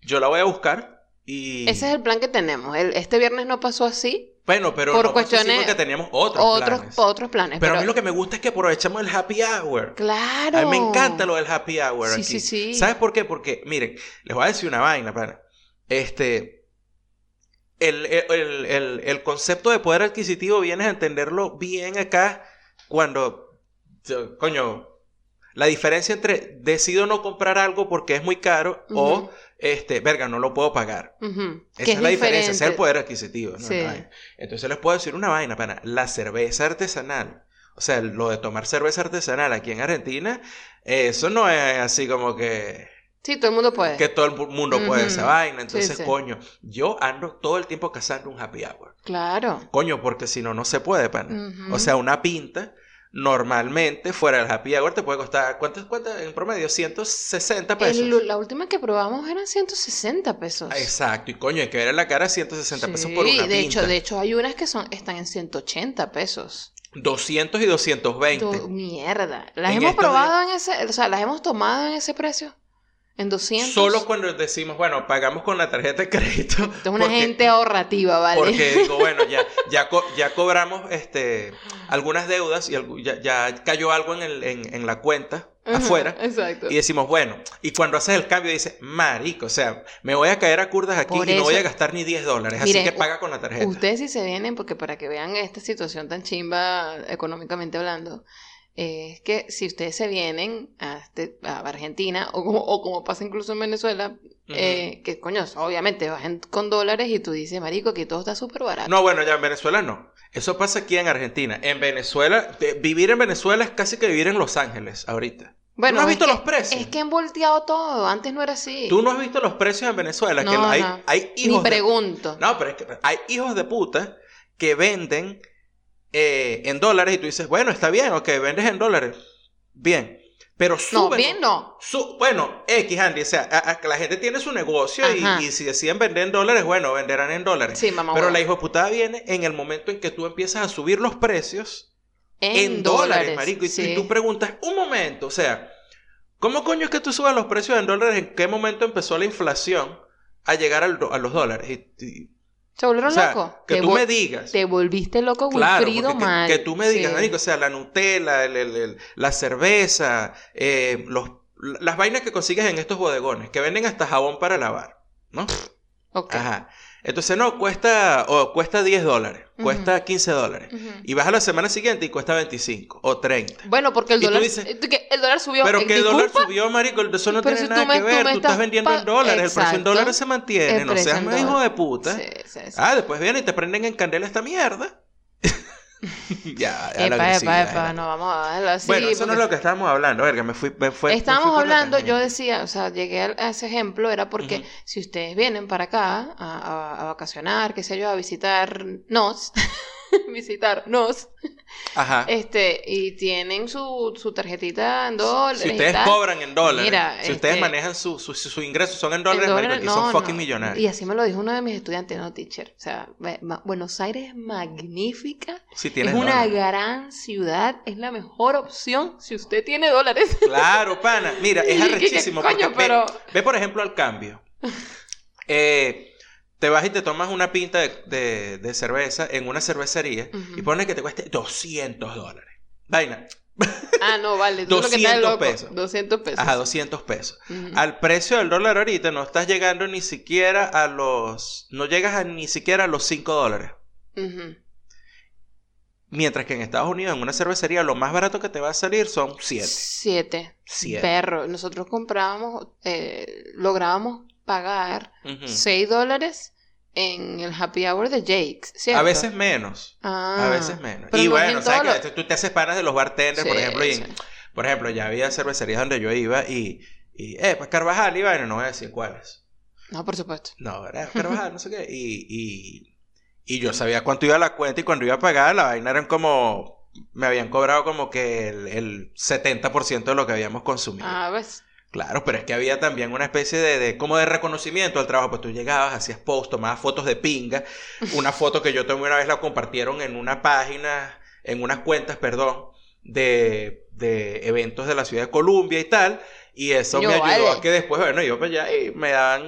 yo la voy a buscar y... Ese es el plan que tenemos. este viernes no pasó así. Bueno, pero por cuestiones porque teníamos otros, otros planes. Otros planes. Pero, a mí lo que me gusta es que aprovechamos el happy hour. Claro. A mí me encanta lo del happy hour sí, aquí. Sí, sí. ¿Sabes por qué? Porque, miren, les voy a decir una vaina, para. Este... El, el, el, el concepto de poder adquisitivo vienes a entenderlo bien acá cuando coño, la diferencia entre decido no comprar algo porque es muy caro o, este, verga, no lo puedo pagar. Esa es, la diferencia, ese es el poder adquisitivo. Entonces les puedo decir una vaina, pana. La cerveza artesanal, o sea, lo de tomar cerveza artesanal aquí en Argentina, eso no es así como que... Sí, todo el mundo puede. Que todo el mundo puede esa vaina. Entonces, coño, yo ando todo el tiempo cazando un happy hour. Claro. Coño, porque si no, no se puede, pana. O sea, una pinta normalmente fuera del happy hour te puede costar, ¿cuánto cuesta en promedio? 160 pesos. la última que probamos eran 160 pesos. Exacto, y coño, hay que ver en la cara 160 pesos por una de hecho, de hecho hay unas que son están en 180 pesos. 200 y 220. mierda. ¿Las hemos probado en ese, o sea, las hemos tomado en ese precio? En 200. Solo cuando decimos, bueno, pagamos con la tarjeta de crédito. Es una gente ahorrativa, ¿vale? Porque digo, bueno, ya, ya, ya cobramos este, algunas deudas y ya, ya cayó algo en, el, en, en, la cuenta afuera. Exacto. Y decimos, bueno, y cuando haces el cambio dices, marico, o sea, me voy a caer a curdas aquí y no voy a gastar ni 10 dólares, así que paga con la tarjeta. Ustedes si se vienen, porque para que vean esta situación tan chimba económicamente hablando, es que si ustedes se vienen a, este, Argentina, o como, o como pasa incluso en Venezuela, eh, que coño, obviamente bajen con dólares y tú dices, marico, que todo está súper barato. No, bueno, ya en Venezuela no. Eso pasa aquí en Argentina. En Venezuela, vivir en Venezuela es casi que vivir en Los Ángeles ahorita. Bueno, ¿Tú no has visto los precios? Es que han volteado todo. Antes no era así. Tú no has visto los precios en Venezuela. que hay, hay hijos. Ni pregunto. No, pero es que hay hijos de puta que venden eh, en dólares y tú dices, bueno, está bien, ok, vendes en dólares. Bien. Pero No, bien no. bueno, X, Andy, o sea, la gente tiene su negocio y, si deciden vender en dólares, bueno, venderán en dólares. Sí, mamá. Pero la hijo putada viene en el momento en que tú empiezas a subir los precios en, dólares, marico. Y, tú preguntas, un momento, o sea, ¿cómo coño es que tú subas los precios en dólares? ¿En qué momento empezó la inflación a llegar a los dólares? Y, ¿Se volvieron locos? Que tú me digas. Te volviste loco, Wilfrido, claro, que, que, tú me digas, o sea, la Nutella, la cerveza, eh, los, las vainas que consigues en estos bodegones, que venden hasta jabón para lavar, ¿no? Ok. Ajá. Entonces, no, cuesta, o cuesta 10 dólares, cuesta 15 dólares. Y vas a la semana siguiente y cuesta 25 o 30. Bueno, porque el dólar, el dólar subió. Pero que el dólar subió, marico, eso no tiene nada que ver. Tú, estás vendiendo en dólares, el precio en dólares se mantiene. No seas hijo de puta. Sí, sí, sí. Ah, después vienen y te prenden en candela esta mierda. ya, ya epa, epa, epa, no vamos a verlo así. Bueno, eso no es lo que estábamos hablando, verga, me fui, me fue, Estábamos hablando, yo decía, o sea, llegué a ese ejemplo, era porque si ustedes vienen para acá a, a, vacacionar, qué sé yo, a visitarnos, visitarnos, Ajá. Este, y tienen su, su tarjetita en dólares. Si ustedes cobran en dólares, si ustedes este, manejan su, su, su, ingreso, son en dólares, y son fucking millonarios. Y así me lo dijo uno de mis estudiantes, no, teacher. O sea, Buenos Aires es magnífica. es una gran ciudad, es la mejor opción si usted tiene dólares. Claro, pana. Mira, es arrechísimo. pero... ve, por ejemplo, al cambio. Eh, te vas y te tomas una pinta de, cerveza en una cervecería y pones que te cueste 200 dólares. Vaina. Ah, no, vale. 200 pesos. 200 pesos. Ajá, 200 pesos. Al precio del dólar ahorita no estás llegando ni siquiera a los... No llegas a ni siquiera a los 5 dólares. Mientras que en Estados Unidos, en una cervecería, lo más barato que te va a salir son 7. 7. 7. Perro. Nosotros comprábamos, eh, lográbamos pagar 6 dólares en el happy hour de Jake's, ¿cierto? A veces menos. a veces ah. menos. Y bueno, ¿sabes que Tú te haces panas de los bartenders, por ejemplo, y, por ejemplo, ya había cervecerías donde yo iba y, y eh, pues Carvajal iba, no voy a decir cuáles. No, por supuesto. No, era Carvajal, no sé qué. Y, y, y yo sabía cuánto iba la cuenta y cuando iba a pagar, la vaina eran como. Me habían cobrado como que el, el 70% de lo que habíamos consumido. Ah, ves. Claro, pero es que había también una especie de, como de reconocimiento al trabajo, pues tú llegabas, hacías post, tomabas fotos de pinga, una foto que yo tomé una vez la compartieron en una página, en unas cuentas, perdón, de, de eventos de la ciudad de Columbia y tal, y eso me ayudó a que después, bueno, yo pues ya y me dan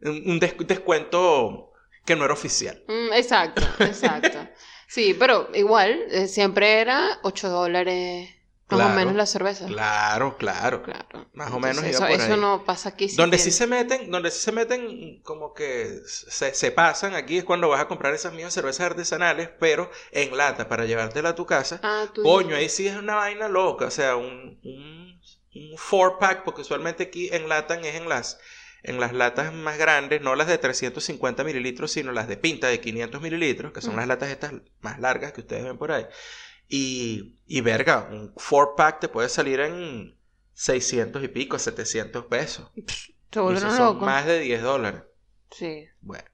un, descuento que no era oficial. Mm, exacto, exacto. sí, pero igual, eh, siempre era 8 dólares más o menos la cerveza. Claro, claro. Claro. Más o menos. Eso, eso no pasa aquí. donde sí se meten, donde sí se meten como que se, se, pasan aquí es cuando vas a comprar esas mismas cervezas artesanales, pero en lata para llevártela a tu casa. Ah, Coño, ahí sí es una vaina loca. O sea, un, un, un four pack, porque usualmente aquí enlatan es en las en las latas más grandes, no las de 350 mililitros, sino las de pinta de 500 mililitros, que son las latas estas más largas que ustedes ven por ahí. Y, y verga, un 4-pack te puede salir en 600 y pico, 700 pesos. Te son más de 10 dólares. Sí. Bueno,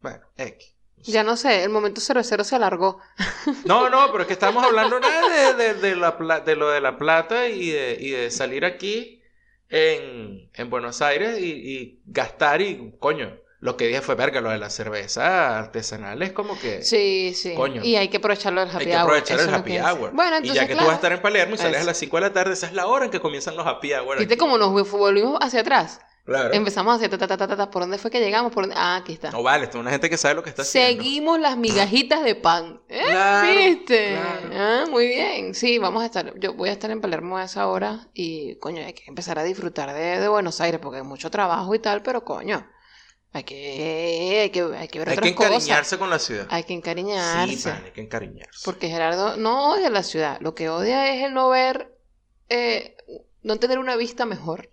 bueno, X. Ya no sé, el momento 00 se alargó. No, no, pero es que estamos hablando de, de, de, la, de lo de la plata y de, y de salir aquí en, en Buenos Aires y, y, gastar y, coño, lo que dije fue, verga, lo de la cerveza artesanal es como que... Sí, sí. Coño. Y hay que aprovecharlo del happy hour. Hay que aprovechar el happy hour. Bueno, entonces, Y ya que tú vas a estar en Palermo y sales a las 5 de la tarde, esa es la hora en que comienzan los happy hour. Viste como nos volvimos hacia atrás. Claro. Empezamos a hacer ta, ta, ta, ta, ¿Por dónde fue que llegamos? ¿Por Ah, aquí está. No vale, esto es una gente que sabe lo que está haciendo. Seguimos las migajitas de pan. ¿Eh? ¿Viste? Ah, muy bien. Sí, vamos a estar. Yo voy a estar en Palermo a esa hora y, coño, hay que empezar a disfrutar de, de Buenos Aires porque hay mucho trabajo y tal, pero, coño. Hay que, hay que, hay que ver hay que encariñarse con la ciudad. Hay que encariñarse. Sí, hay que encariñarse. Porque Gerardo no odia la ciudad. Lo que odia es el no ver, eh, no tener una vista mejor.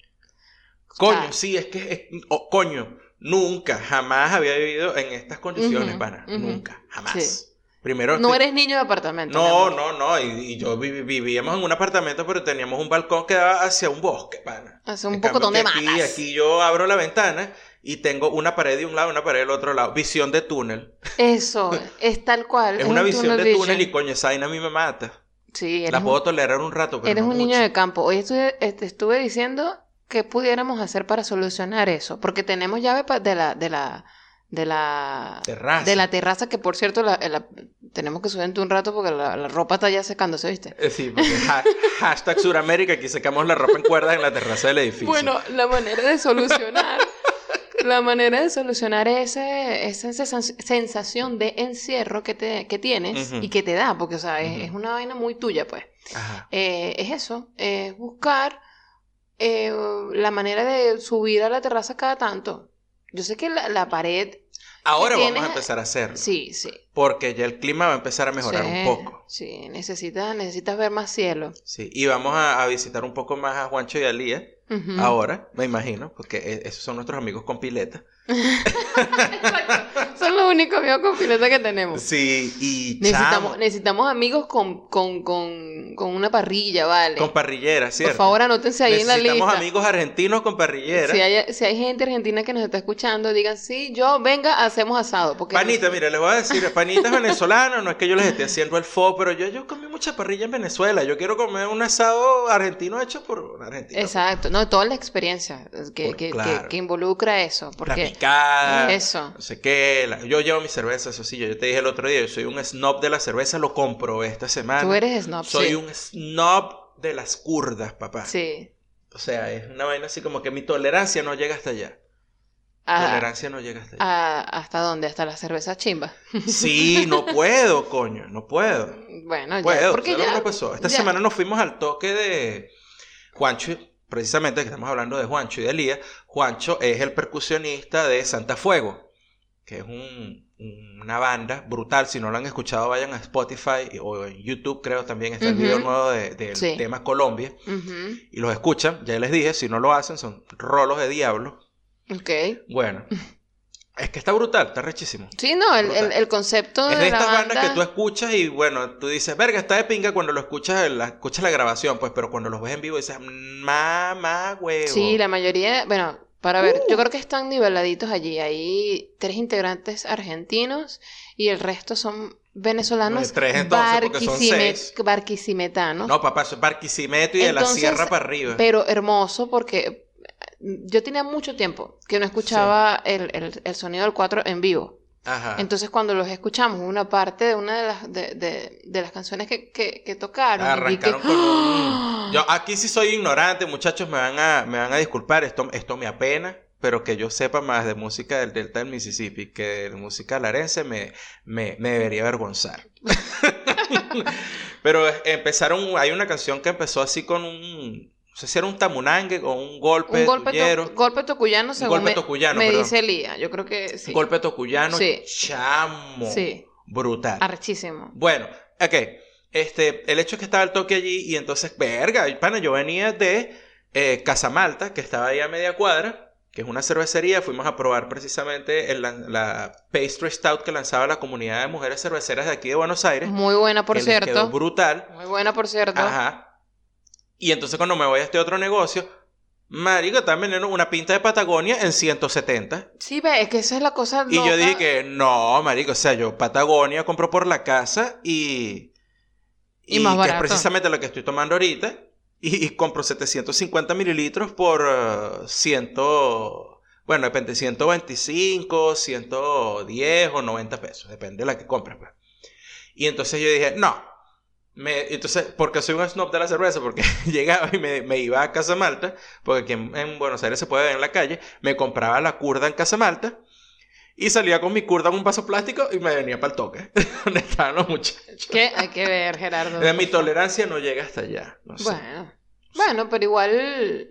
Coño, sí, es que, coño, nunca, jamás había vivido en estas condiciones, pana. Nunca, jamás. Primero, no eres niño de apartamento. No, no, no. Y, yo vivíamos en un apartamento, pero teníamos un balcón que daba hacia un bosque, pana. Hacia un poco donde aquí, matas. Aquí yo abro la ventana y tengo una pared de un lado y una pared del otro lado. Visión de túnel. Eso, es tal cual. es, una visión de túnel y coño, esa a mí me mata. Sí, La puedo tolerar un rato, pero Eres un niño de campo. Hoy estuve, te estuve diciendo qué pudiéramos hacer para solucionar eso, porque tenemos llave de la de la de la terraza. de la terraza que por cierto la, tenemos que subir un rato porque la, ropa está ya secándose, ¿viste? Eh, sí, porque hashtag Suramérica, aquí secamos la ropa en cuerdas en la terraza del edificio. Bueno, la manera de solucionar la manera de solucionar ese, esa sensación de encierro que, te, que tienes y que te da, porque, o sea, es, una vaina muy tuya, pues. Eh, es eso, es buscar eh, la manera de subir a la terraza cada tanto. Yo sé que la, pared... Ahora vamos a empezar a hacerlo. Sí, sí. Porque ya el clima va a empezar a mejorar un poco. Sí, necesitas, necesitas ver más cielo. Sí, y vamos a, a visitar un poco más a Juancho y a Lía ahora, me imagino, porque e, esos son nuestros amigos con pileta. Son los únicos amigos con pileta que tenemos. Sí, y necesitamos, necesitamos amigos con, con, una parrilla, ¿vale? Con parrillera, ¿cierto? Por favor, anótense ahí en la lista. Necesitamos amigos argentinos con parrillera. Si hay, si hay gente argentina que nos está escuchando, digan, sí, yo, venga, hacemos asado. Porque Panita, mira, les voy a decir, Panita es venezolana, no es que yo les esté haciendo el fo, pero yo, yo comí mucha parrilla en Venezuela. Yo quiero comer un asado argentino hecho por un argentino. Exacto, no, toda la experiencia que, que, que, involucra eso. Porque eso. no sé qué. Yo llevo mi cerveza, eso sí, yo, te dije el otro día, yo soy un snob de la cerveza, lo compro esta semana. Tú eres snob, Soy un snob de las curdas, papá. Sí. O sea, es una vaina así como que mi tolerancia no llega hasta allá. Ah, tolerancia no llega hasta allá. ¿Hasta dónde? ¿Hasta la cerveza chimba? Sí, no puedo, coño, no puedo. Bueno, ya. Puedo, porque ya, lo pasó? Esta semana nos fuimos al toque de Juancho precisamente que estamos hablando de Juancho y de Elías, Juancho es el percusionista de Santa Fuego, que es una banda brutal. Si no lo han escuchado, vayan a Spotify o en YouTube, creo también está el video nuevo del tema Colombia. Y los escuchan, ya les dije, si no lo hacen, son rolos de diablo. Ok. Bueno. Es que está brutal, está rechísimo. Sí, no, el, el, concepto de. Es de estas bandas que tú escuchas y bueno, tú dices, verga, está de pinga cuando lo escuchas, la, escuchas la grabación, pues, pero cuando los ves en vivo dices, mamá, huevo. Sí, la mayoría, bueno, para ver, yo uh. creo que están niveladitos allí. Hay tres integrantes argentinos y el resto son venezolanos. tres entonces, porque son seis. Barquisimetanos. No, papá, es Barquisimeto y de la sierra para arriba. Pero hermoso porque yo tenía mucho tiempo que no escuchaba el, sonido del 4 en vivo. Entonces cuando los escuchamos, una parte de una de las, de, las canciones que, tocaron. Arrancaron con ¡Ah! Yo aquí sí soy ignorante, muchachos, me van a, me van a disculpar, esto, esto me apena, pero que yo sepa más de música del Delta del Mississippi que de música larense me, me, me debería avergonzar. pero empezaron, hay una canción que empezó así con un si era un tamunangue o un golpe un golpe, golpe tocuyano, según golpe tocuyano, me, dice Lía. Yo creo que sí. Golpe tocuyano, sí. chamo. Sí. Brutal. Arrechísimo. Bueno, ok. Este, el hecho es que estaba el toque allí y entonces, verga, pana, yo venía de eh, Casamalta, que estaba ahí a media cuadra, que es una cervecería. Fuimos a probar precisamente la pastry stout que lanzaba la comunidad de mujeres cerveceras de aquí de Buenos Aires. Muy buena, por cierto. quedó brutal. Muy buena, por cierto. Ajá. Y entonces cuando me voy a este otro negocio, marico, vendiendo una pinta de Patagonia en 170. Sí, ve, es que esa es la cosa Y yo dije que, no, marico, o sea, yo Patagonia compro por la casa y... Y, más barato. que es precisamente lo que estoy tomando ahorita. Y, compro 750 mililitros por uh, Bueno, depende, 125, 110 o 90 pesos. Depende de la que compres, pues. Y entonces yo dije, no, Me, entonces, porque soy un snob de la cerveza, porque llegaba y me, iba a Casa Malta, porque aquí en, Buenos Aires se puede ver en la calle, me compraba la curda en Casa Malta y salía con mi curda en un vaso plástico y me venía para el toque, donde estaban los muchachos. ¿Qué? Hay que ver, Gerardo. mi tolerancia no llega hasta allá. bueno, bueno, pero igual,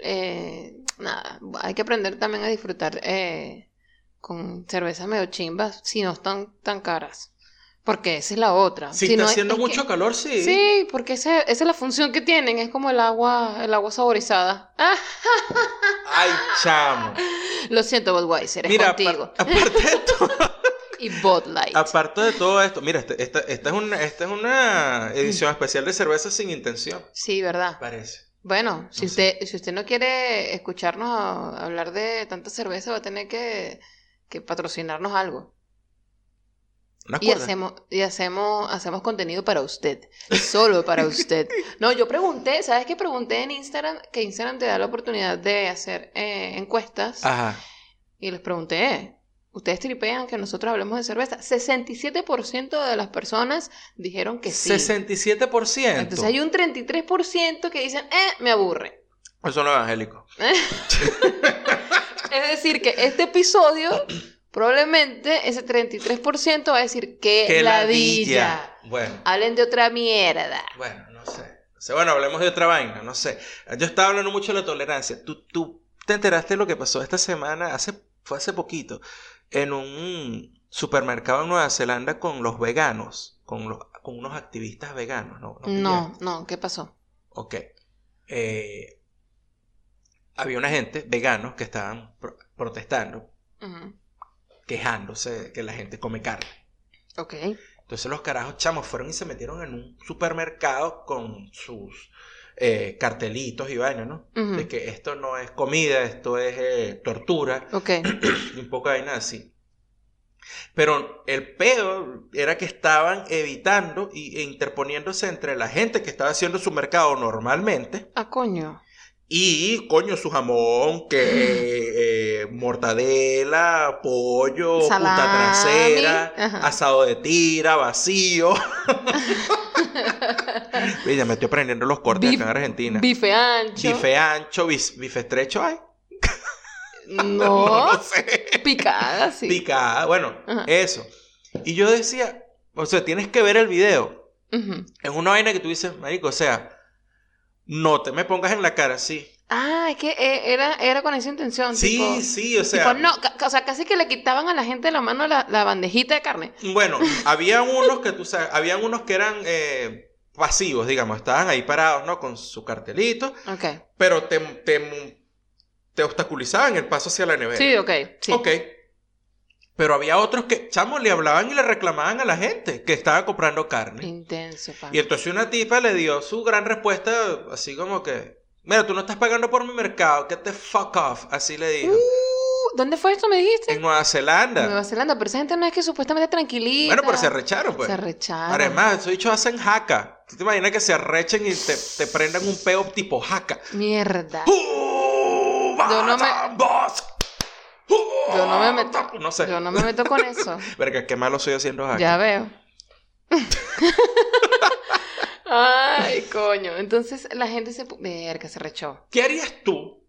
eh, nada, hay que aprender también a disfrutar eh, con cervezas medio chimbas si no están tan caras. Porque esa es la otra. Si, está haciendo mucho calor, sí. Sí, porque esa, es la función que tienen, es como el agua, el agua saborizada. Ay, chamo. Lo siento, Budweiser, es contigo. aparte de todo. y Bud Light. Aparte de todo esto, mira, este, esta, esta, es una, esta es una edición especial de cerveza sin intención. Sí, ¿verdad? Parece. Bueno, si usted, si usted no quiere escucharnos hablar de tanta cerveza, va a tener que, que patrocinarnos algo y hacemos, y hacemos, hacemos contenido para usted, solo para usted. No, yo pregunté, ¿sabes qué? Pregunté en Instagram, que Instagram te da la oportunidad de hacer eh, encuestas. Ajá. Y les pregunté, ¿ustedes tripean que nosotros hablemos de cerveza? 67% de las personas dijeron que sí. 67%. Entonces hay un 33% que dicen, eh, me aburre. Eso son evangélicos. es decir, que este episodio Probablemente ese 33% va a decir que ladilla. Bueno. Hablen de otra mierda. Bueno, no sé. bueno, hablemos de otra vaina, no sé. Yo estaba hablando mucho de la tolerancia. Tú, tú te enteraste de lo que pasó esta semana, hace, fue hace poquito, en un supermercado en Nueva Zelanda con los veganos, con, los, con unos activistas veganos, ¿no? No, no, ¿qué pasó? Ok. Eh, había una gente, veganos, que estaban protestando quejándose de que la gente come carne. Ok. Entonces los carajos chamos fueron y se metieron en un supermercado con sus eh, cartelitos y vainas, ¿no? De que esto no es comida, esto es eh, tortura. Ok. y un poco de vaina así. Pero el pedo era que estaban evitando e interponiéndose entre la gente que estaba haciendo su mercado normalmente. Ah, coño. Y, coño, su jamón, que eh, mortadela, pollo, puta trasera, asado de tira, vacío. Mira, me estoy aprendiendo los cortes acá en Argentina. Bife ancho. Bife ancho, bife estrecho, ¿hay? No, no, sé. Picada, sí. Picada, bueno, eso. Y yo decía, o sea, tienes que ver el video. Es una vaina que tú dices, marico, o sea no te me pongas en la cara así. Ah, es que eh, era, era con esa intención. Sí, sí, o sea. no, o sea, casi que le quitaban a la gente de la mano la, bandejita de carne. Bueno, había unos que tú sabes, habían unos que eran eh, pasivos, digamos, estaban ahí parados, ¿no? Con su cartelito. Ok. Pero te, te, te obstaculizaban el paso hacia la nevera. Sí, ok. Sí. Ok. Pero había otros que, chamos, le hablaban y le reclamaban a la gente que estaba comprando carne. Intenso, pa. Y entonces una tipa le dio su gran respuesta, así como que, mira, tú no estás pagando por mi mercado, get the fuck off, así le dijo. Uh, ¿Dónde fue esto, me dijiste? En Nueva Zelanda. Nueva Zelanda, pero esa gente no es que supuestamente tranquilita. Bueno, pero se arrecharon, pues. Se arrecharon. Además, esos dichos hacen jaca. ¿Tú te imaginas que se arrechen y te, te prendan un peo tipo jaca? Mierda. ¡Uh, Yo no me... Yo no me meto. No sé. Yo no me meto con eso. Verga, qué malo estoy haciendo aquí. Ya veo. Ay, coño. Entonces la gente se. Verga, se rechó. ¿Qué harías tú?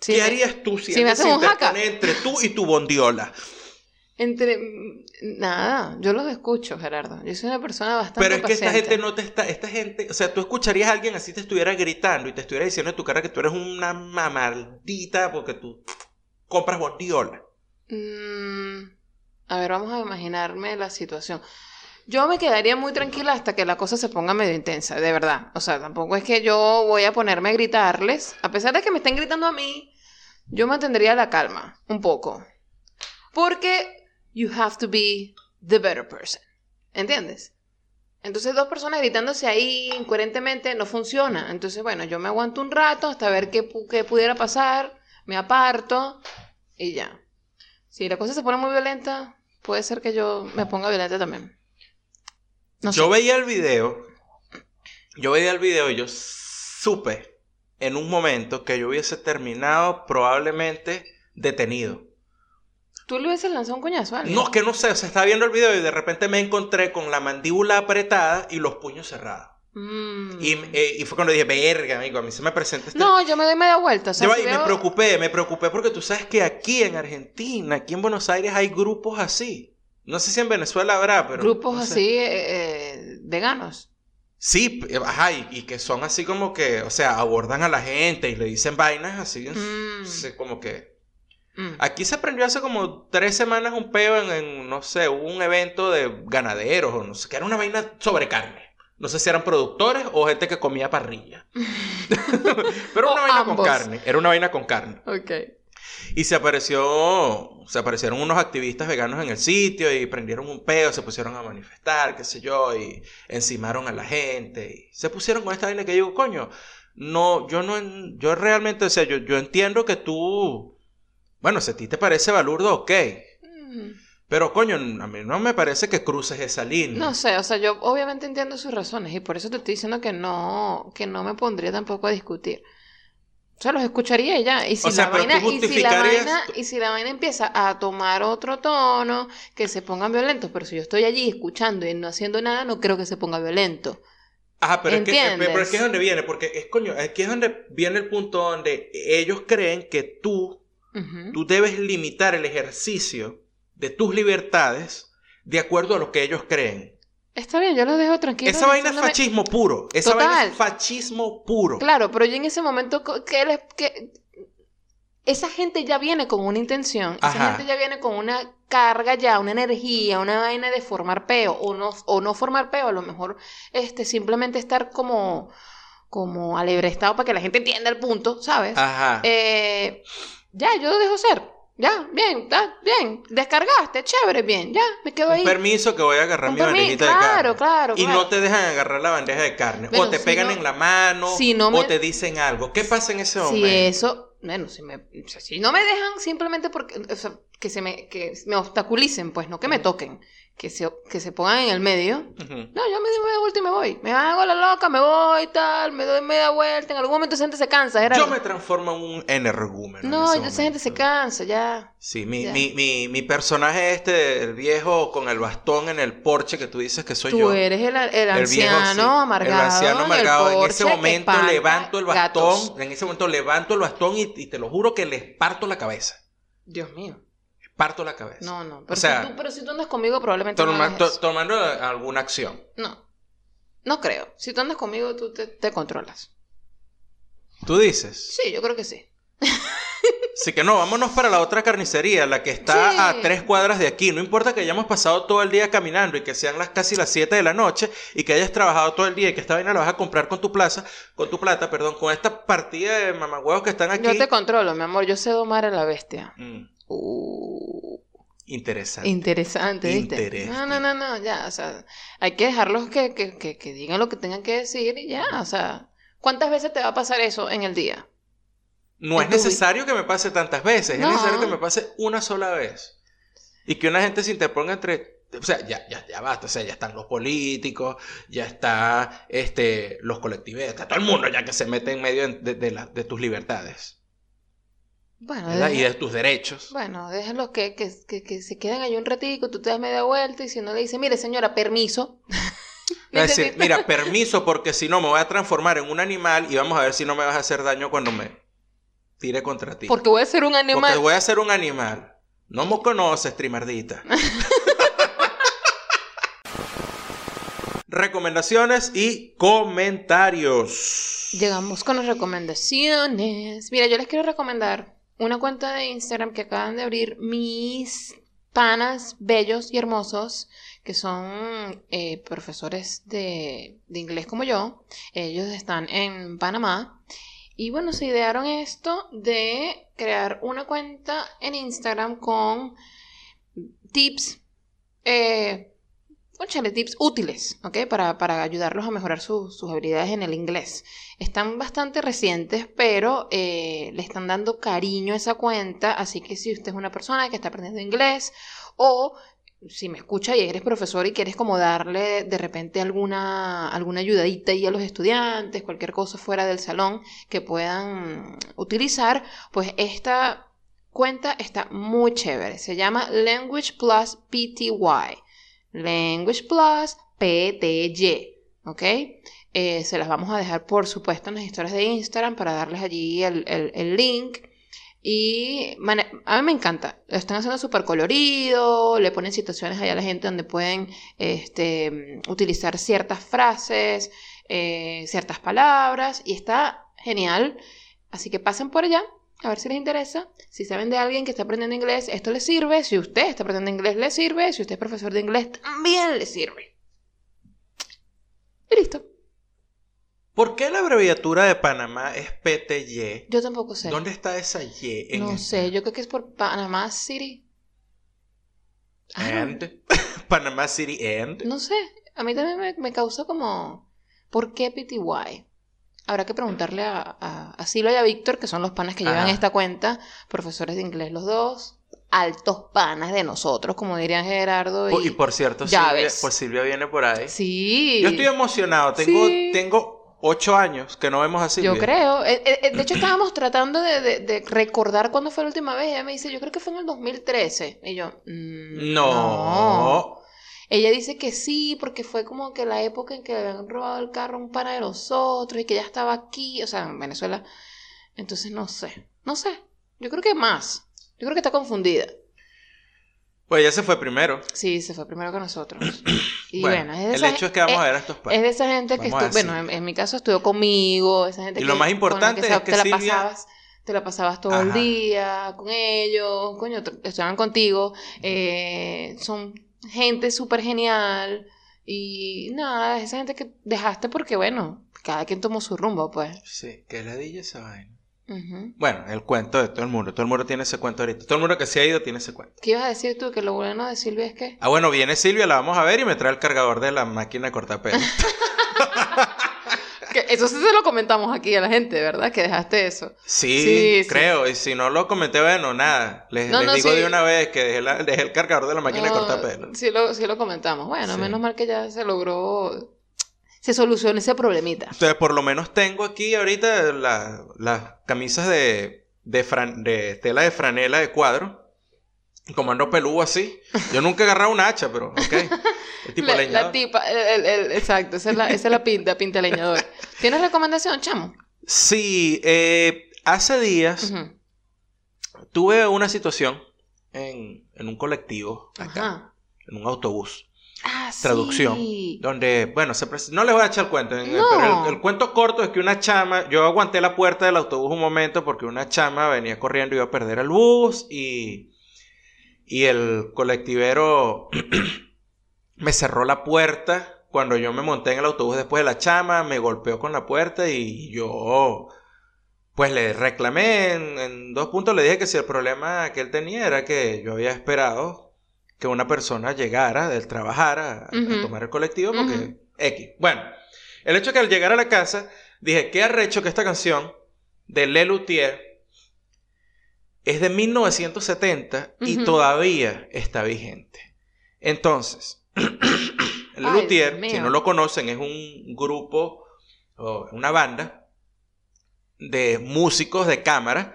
¿Qué harías tú si, si me haces un entre tú y tu bondiola? Entre. Nada, yo los escucho, Gerardo. Yo soy una persona bastante. Pero es que esta gente no te está. Esta gente. O sea, tú escucharías a alguien así te estuviera gritando y te estuviera diciendo en tu cara que tú eres una mamardita porque tú compras bondiola? Mm, a ver, vamos a imaginarme la situación. Yo me quedaría muy tranquila hasta que la cosa se ponga medio intensa, de verdad. O sea, tampoco es que yo voy a ponerme a gritarles. A pesar de que me estén gritando a mí, yo mantendría la calma, un poco. Porque you have to be the better person. ¿Entiendes? Entonces dos personas gritándose ahí incoherentemente no funciona. Entonces, bueno, yo me aguanto un rato hasta ver qué, qué pudiera pasar, me aparto y ya. Si la cosa se pone muy violenta, puede ser que yo me ponga violenta también. yo veía el video. Yo veía el video y yo supe en un momento que yo hubiese terminado probablemente detenido. ¿Tú le hubieses lanzado un coñazo a alguien? No, es que no sé, se estaba viendo el video y de repente me encontré con la mandíbula apretada y los puños cerrados. Mm. Eh, y, fue cuando dije, verga, amigo, a mí se me presenta este... No, yo me doy media vuelta. O y me preocupé, me preocupé porque tú sabes que aquí en Argentina, aquí en Buenos Aires hay grupos así. No sé si en Venezuela habrá, pero... Grupos así eh, veganos. Sí, ajá, y, que son así como que, o sea, abordan a la gente y le dicen vainas así, mm. como que... Mm. Aquí se aprendió hace como tres semanas un peo en, en, no sé, un evento de ganaderos o no sé, que era una vaina sobre carne. No sé si eran productores o gente que comía parrilla. Pero una vaina con carne. Era una vaina con carne. Ok. Y se apareció, se aparecieron unos activistas veganos en el sitio y prendieron un peo, se pusieron a manifestar, qué sé yo, y encimaron a la gente. Y se pusieron con esta vaina que digo, coño, no, yo no, yo realmente, o sea, yo, yo entiendo que tú, bueno, si a ti te parece balurdo, ok. Mm. Pero coño, a mí no me parece que cruces esa línea. No sé, o sea, yo obviamente entiendo sus razones y por eso te estoy diciendo que no, que no me pondría tampoco a discutir. O sea, los escucharía y ya. Y si, la, vaina, y si la vaina, y si la vaina empieza a tomar otro tono, que se pongan violentos, pero si yo estoy allí escuchando y no haciendo nada, no creo que se ponga violento. Ajá, pero es, que, pero es que es donde viene, porque es coño, aquí es donde viene el punto donde ellos creen que tú, tú debes limitar el ejercicio de tus libertades de acuerdo a lo que ellos creen. Está bien, yo lo dejo tranquilo. Esa vaina es fascismo puro. Esa vaina es fascismo puro. Claro, pero yo en ese momento, que esa gente ya viene con una intención. Esa gente ya viene con una carga ya, una energía, una vaina de formar peo. O no, o no formar peo, a lo mejor este, simplemente estar como, como alebrestado para que la gente entienda el punto, ¿sabes? Ajá. Eh, ya, yo lo dejo ser. Ya, bien, está bien. Descargaste, chévere, bien, ya, me quedo ahí. permiso que voy a agarrar mi bandejita de carne. Claro, claro. Y no te dejan agarrar la bandeja de carne. o te pegan en la mano, o te dicen algo. ¿Qué pasa en ese momento? Si eso, bueno, si, me, si no me dejan simplemente porque, o sea, que se me, que me obstaculicen, pues, no que me toquen que se, que se pongan en el medio. No, yo me doy media vuelta y me voy. Me hago la loca, me voy y tal, me doy media vuelta. En algún momento esa gente se cansa. yo me transformo en un energúmeno. No, esa gente se cansa, ya. Sí, mi, Mi, mi, mi, personaje este, el viejo con el bastón en el porche que tú dices que soy yo. Tú eres el, el anciano amargado. El anciano amargado. En, ese momento levanto el bastón. En ese momento levanto el bastón y te lo juro que les parto la cabeza. Dios mío parto la cabeza. No, no. Pero, si, tú, pero si tú andas conmigo, probablemente Tomando alguna acción. No. No creo. Si tú andas conmigo, tú te, controlas. ¿Tú dices? Sí, yo creo que sí. Así que no, vámonos para la otra carnicería, la que está a tres cuadras de aquí. No importa que hayamos pasado todo el día caminando y que sean las casi las 7 de la noche y que hayas trabajado todo el día y que esta vaina la vas a comprar con tu plaza, con tu plata, perdón, con esta partida de mamagüevos que están aquí. Yo te controlo, mi amor, yo sé domar a la bestia. Mm. Uh, interesante. Interesante, ¿viste? No, no, no, no, ya, o sea, hay que dejarlos que, que, que, digan lo que tengan que decir y ya, o sea, ¿cuántas veces te va a pasar eso en el día? No es necesario que me pase tantas veces, es necesario que me pase una sola vez. Y que una gente se interponga entre o sea, ya, ya, ya basta, o sea, ya están los políticos, ya está este, los colectivistas, todo el mundo ya que se mete en medio de, de, de tus libertades. Bueno, y de tus derechos. Bueno, déjenlos que, que, que, se queden ahí un ratico, tú te das media vuelta y si no le dice, mire señora, permiso. decir, mira, permiso porque si no me voy a transformar en un animal y vamos a ver si no me vas a hacer daño cuando me tire contra ti. Porque voy a ser un animal. Porque voy a ser un animal. No me conoces, trimardita. Recomendaciones y comentarios. Llegamos con las recomendaciones. Mira, yo les quiero recomendar una cuenta de Instagram que acaban de abrir mis panas bellos y hermosos que son eh, profesores de, de, inglés como yo. Ellos están en Panamá. Y bueno, se idearon esto de crear una cuenta en Instagram con tips eh, Conchale, tips útiles, ¿ok? Para, para ayudarlos a mejorar sus habilidades en el inglés. Están bastante recientes, pero eh, le están dando cariño a esa cuenta, así que si usted es una persona que está aprendiendo inglés o si me escucha y eres profesor y quieres como darle de repente alguna, alguna ayudadita ahí a los estudiantes, cualquier cosa fuera del salón que puedan utilizar, pues esta cuenta está muy chévere. Se llama Language Plus PTY. Language Plus PTY, ¿ok? Eh, se las vamos a dejar, por supuesto, en las historias de Instagram para darles allí el, el, link. Y a mí me encanta. Lo están haciendo súper colorido, le ponen situaciones allá a la gente donde pueden este, utilizar ciertas frases, eh, ciertas palabras, y está genial. Así que pasen por allá, a ver si les interesa. Si saben de alguien que está aprendiendo inglés, esto les sirve. Si usted está aprendiendo inglés, le sirve. Si usted es profesor de inglés, también le sirve. Y listo. ¿Por qué la abreviatura de Panamá es PTY? Yo tampoco sé. ¿Dónde está esa Y? no sé, yo creo que es por Panamá City. And. Panamá City and. No sé, a mí también me, me causa como... ¿Por qué PTY? Habrá que preguntarle a, a, Silo y a Víctor, que son los panas que llevan esta cuenta, profesores de inglés los dos, altos panas de nosotros, como dirían Gerardo y, y por cierto, Silvia, pues Silvia viene por ahí. Sí. Yo estoy emocionado, tengo, tengo ocho años que no vemos así. Yo creo. Eh, eh, eh, de hecho, estábamos tratando de, recordar cuándo fue la última vez. Ella me dice, yo creo que fue en el 2013. Y yo, mm, no. Ella dice que sí, porque fue como que la época en que habían robado el carro un pana de nosotros y que ya estaba aquí, o sea, en Venezuela. Entonces, no sé. No sé. Yo creo que más. Yo creo que está confundida. Pues ella se fue primero. Sí, se fue primero que nosotros. Y bueno, es de el hecho es que vamos a ver a estos padres. Es de esa gente que estuvo, bueno, en, mi caso estuvo conmigo, esa gente y lo más importante es que te la pasabas te la pasabas todo el día con ellos, coño, estaban contigo, eh, son gente súper genial y nada, esa gente que dejaste porque, bueno, cada quien tomó su rumbo, pues. Sí, que ladilla esa vaina. Bueno, el cuento de todo el mundo. Todo el mundo tiene ese cuento ahorita. Todo el mundo que se ha ido tiene ese cuento. ¿Qué ibas a decir tú? Que lo bueno de Silvia es que. Ah, bueno, viene Silvia, la vamos a ver y me trae el cargador de la máquina de eso sí se lo comentamos aquí a la gente, ¿verdad? Que dejaste eso. Sí, creo. Y si no lo comenté, bueno, nada. Les, digo de una vez que dejé, el cargador de la máquina de cortapelo. Sí lo, sí lo comentamos. Bueno, menos mal que ya se logró se solucione ese problemita. Entonces, por lo menos tengo aquí ahorita las camisas de, de, tela de franela de cuadro. Como ando peludo así. Yo nunca he agarrado una hacha, pero ok. El tipo la, leñador. La tipa, el, exacto, esa es la, esa es la pinta, pinta leñador. ¿Tienes recomendación, chamo? Sí, eh, hace días tuve una situación en, en un colectivo acá, en un autobús. Ah, traducción. Donde, bueno, se no les voy a echar el cuento, eh, pero el, cuento corto es que una chama, yo aguanté la puerta del autobús un momento porque una chama venía corriendo y iba a perder el bus y, y el colectivero me cerró la puerta cuando yo me monté en el autobús después de la chama, me golpeó con la puerta y yo pues le reclamé en, en dos puntos, le dije que si el problema que él tenía era que yo había esperado que una persona llegara del trabajar a, tomar el colectivo porque X. Bueno, el hecho que al llegar a la casa dije, qué arrecho que esta canción de Le Luthier es de 1970 y todavía está vigente. Entonces, Le Luthier, si no lo conocen, es un grupo o una banda de músicos de cámara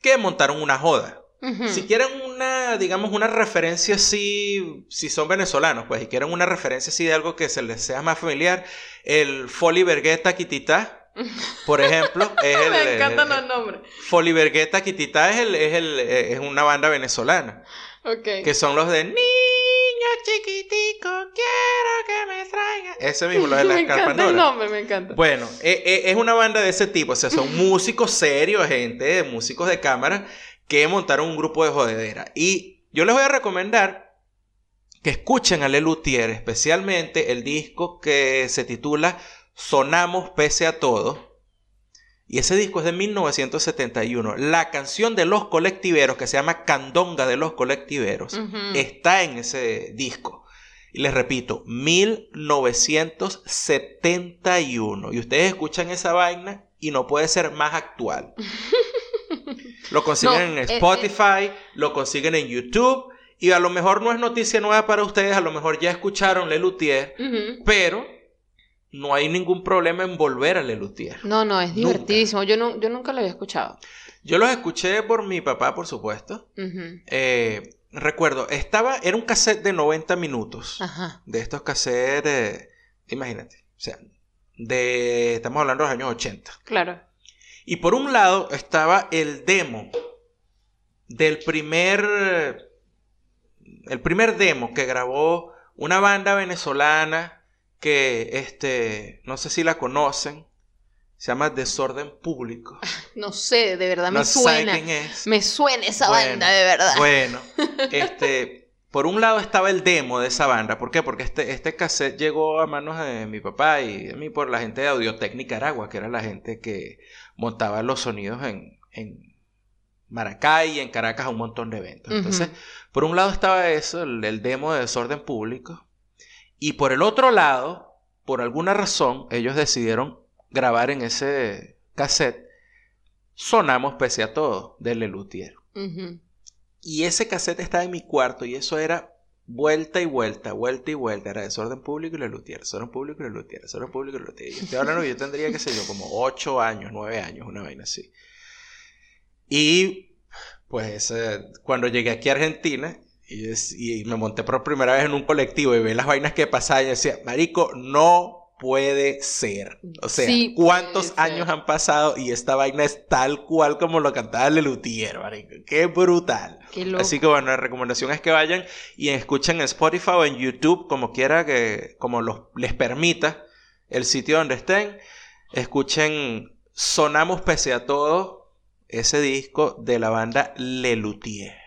que montaron una joda. Si quieren una, digamos, una referencia así, si son venezolanos, pues, si quieren una referencia así de algo que se les sea más familiar, el Foli Bergueta Quitita, por ejemplo, es el... Me encantan los nombres. Foli Bergueta Quitita es, el, es, el, es una banda venezolana. Ok. Que son los de Niño chiquitico, quiero que me traiga. Ese mismo, lo de las el nombre, me encanta. Bueno, e, e, es una banda de ese tipo, o sea, son músicos serios, gente, músicos de cámara, que montaron un grupo de jodedera. Y yo les voy a recomendar que escuchen a Lelutier, especialmente el disco que se titula Sonamos pese a todo. Y ese disco es de 1971. La canción de los colectiveros, que se llama Candonga de los colectiveros, está en ese disco. Y les repito, 1971. Y ustedes escuchan esa vaina y no puede ser más actual. Lo consiguen en eh, eh. Spotify, lo consiguen en YouTube. Y a lo mejor no es noticia nueva para ustedes, a lo mejor ya escucharon Lelutier, pero no hay ningún problema en volver a Lelutier. No, no, es divertidísimo. Yo, no, yo nunca lo había escuchado. Yo los escuché por mi papá, por supuesto. Eh, recuerdo, estaba, era un cassette de 90 minutos. De estos cassettes, imagínate, o sea, de, estamos hablando de los años 80. Claro. Y por un lado estaba el demo del primer, el primer demo que grabó una banda venezolana que, este, no sé si la conocen, se llama Desorden Público. No sé, de verdad me suena. quién es. Me suena esa banda, de verdad. Bueno, este, por un lado estaba el demo de esa banda. ¿Por qué? Porque este, este cassette llegó a manos de mi papá y a mí por la gente de Audiotech Nicaragua, que era la gente que montaba los sonidos en, en Maracay y en Caracas a un montón de eventos. Entonces, por un lado estaba eso, el, demo de Desorden Público. Y por el otro lado, por alguna razón, ellos decidieron grabar en ese cassette Sonamos pese a todo, de Lelutier. Y ese cassette estaba en mi cuarto y eso era vuelta y vuelta, vuelta y vuelta. Era desorden público y Lelutier, desorden público y Lelutier, desorden público y Lelutier. Y estoy hablando yo tendría, qué sé yo, como 8 años, 9 años, una vaina así. Y pues eh, cuando llegué aquí a Argentina y, me monté por primera vez en un colectivo y vi las vainas que pasaban y decía, Marico, no puede ser. O sea, ¿cuántos años han pasado y esta vaina es tal cual como lo cantaba Lelutier, marico? Qué brutal. Así que bueno, la recomendación es que vayan y escuchen en Spotify o en YouTube, como quiera que, como les permita el sitio donde estén. Escuchen Sonamos pese a todo, ese disco de la banda Lelutier.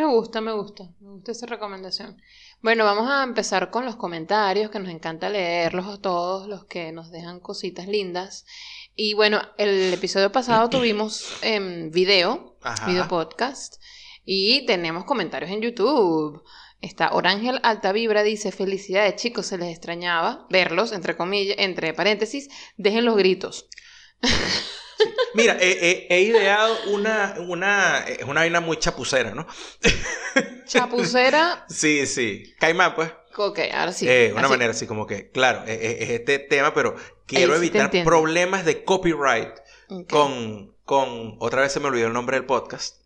Me gusta, me gusta, me gusta esa recomendación. Bueno, vamos a empezar con los comentarios, que nos encanta leerlos todos, los que nos dejan cositas lindas. Y bueno, el episodio pasado tuvimos em, video, video podcast, y tenemos comentarios en YouTube. Está Orangel Altavibra dice, felicidades chicos, se les extrañaba verlos, entre comillas, entre paréntesis, dejen los gritos. Mira, he ideado una, una, es una vaina muy chapucera, ¿no? ¿Chapucera? sí, sí. Caimán, pues. Ok, ahora sí. Eh, una manera así como que, claro, e, e, es, este tema, pero quiero evitar problemas de copyright con, con, otra vez se me olvidó el nombre del podcast,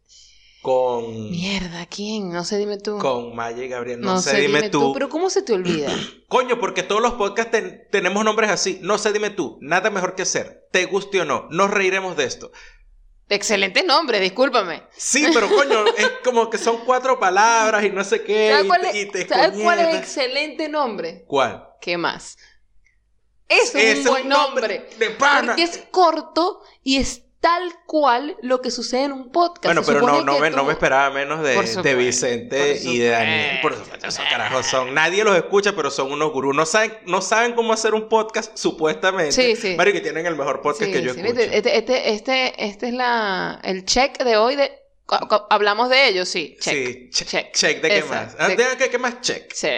con... Mierda, ¿quién? No sé, dime tú. Con Maya y Gabriel, no, sé, dime, tú. Pero ¿cómo se te olvida? Coño, porque todos los podcasts tenemos nombres así. No sé, dime tú. Nada mejor que hacer. Te guste o no. Nos reiremos de esto. Excelente nombre, discúlpame. Sí, pero coño, es como que son cuatro palabras y no sé qué. ¿Sabes cuál, es, ¿sabes cuál es excelente nombre? ¿Cuál? ¿Qué más? Es un buen nombre. De pana. Porque es corto y es tal cual lo que sucede en un podcast. Bueno, pero no, no, me, no me esperaba menos de, de Vicente y de Daniel. Por supuesto, esos carajos son. Nadie los escucha, pero son unos gurús. No saben, no saben cómo hacer un podcast, supuestamente. Sí, sí. Mario, que tienen el mejor podcast que yo sí. escucho. Este, este, este, este es la, el check de hoy de. Hablamos de ellos, sí. Check. Sí, check. Check, de qué más. Ah, de... qué más check. Sí.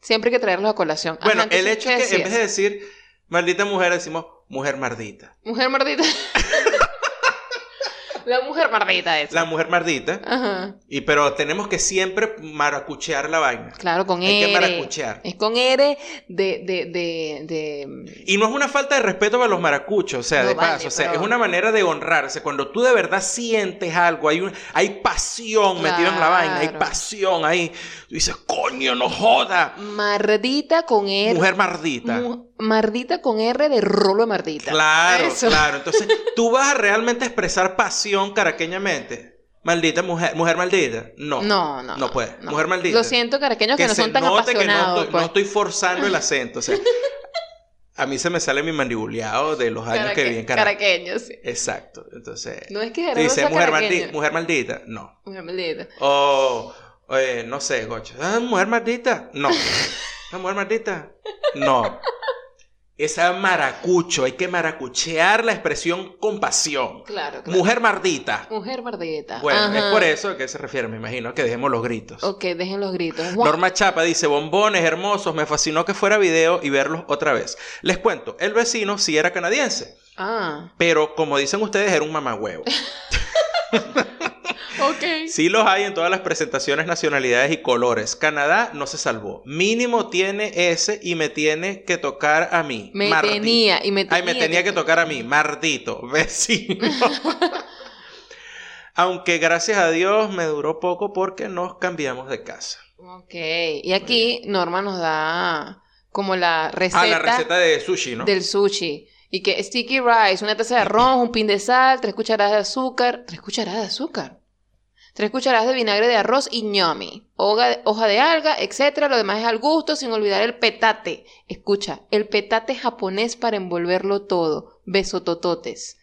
Siempre hay que traerlos a colación. Bueno, el hecho es que en vez de decir maldita mujer, decimos mujer mardita. Mujer mardita. La mujer mardita esa. La mujer mardita. Ajá. Y pero tenemos que siempre maracuchear la vaina. Claro, con Hay R. que maracuchear. Es con R de, de, de, de, Y no es una falta de respeto para los maracuchos, o sea, de paso. O sea, es una manera de honrarse. Cuando tú de verdad sientes algo, hay, un, hay pasión metida en la vaina, hay pasión ahí. Tú dices, coño, no joda. Mardita con R. Mujer mardita. Mardita con R de rolo de mardita. Claro, claro. Entonces, tú vas a realmente expresar pasión caraqueñamente. Maldita mujer, mujer maldita. No. No, no. No puede. Mujer maldita. Lo siento, caraqueños que, no son tan apasionados. Que no, estoy, pues. forzando el acento. O sea, a mí se me sale mi mandibuleado de los años que viví en Caracas. Caraqueños, sí. Exacto. Entonces. No es que Dice mujer, maldita, mujer maldita. No. Mujer maldita. O. Oye, no sé, gocho. Ah, mujer maldita. No. ¿Una mujer maldita? No. Esa maracucho, hay que maracuchear la expresión compasión. Claro, claro. Mujer mardita. Mujer mardita. Bueno, es por eso a qué se refiere, me imagino, que dejemos los gritos. Ok, dejen los gritos. Norma Chapa dice, bombones hermosos, me fascinó que fuera video y verlos otra vez. Les cuento, el vecino sí era canadiense. Ah. Pero como dicen ustedes, era un mamagüevo. Ok. Sí los hay en todas las presentaciones, nacionalidades y colores. Canadá no se salvó. Mínimo tiene ese y me tiene que tocar a mí. Me tenía y me tenía. Ay, me tenía que, tocar a mí. Mardito, vecino. Aunque gracias a Dios me duró poco porque nos cambiamos de casa. Ok. Y aquí Norma nos da como la receta. Ah, la receta de sushi, ¿no? Del sushi. Y que sticky rice, una taza de arroz, un pin de sal, tres cucharadas de azúcar. ¿Tres cucharadas de azúcar? Tres cucharadas de vinagre de arroz y ñomi. Hoja, hoja de alga, etc. Lo demás es al gusto, sin olvidar el petate. Escucha, el petate japonés para envolverlo todo. Besotototes.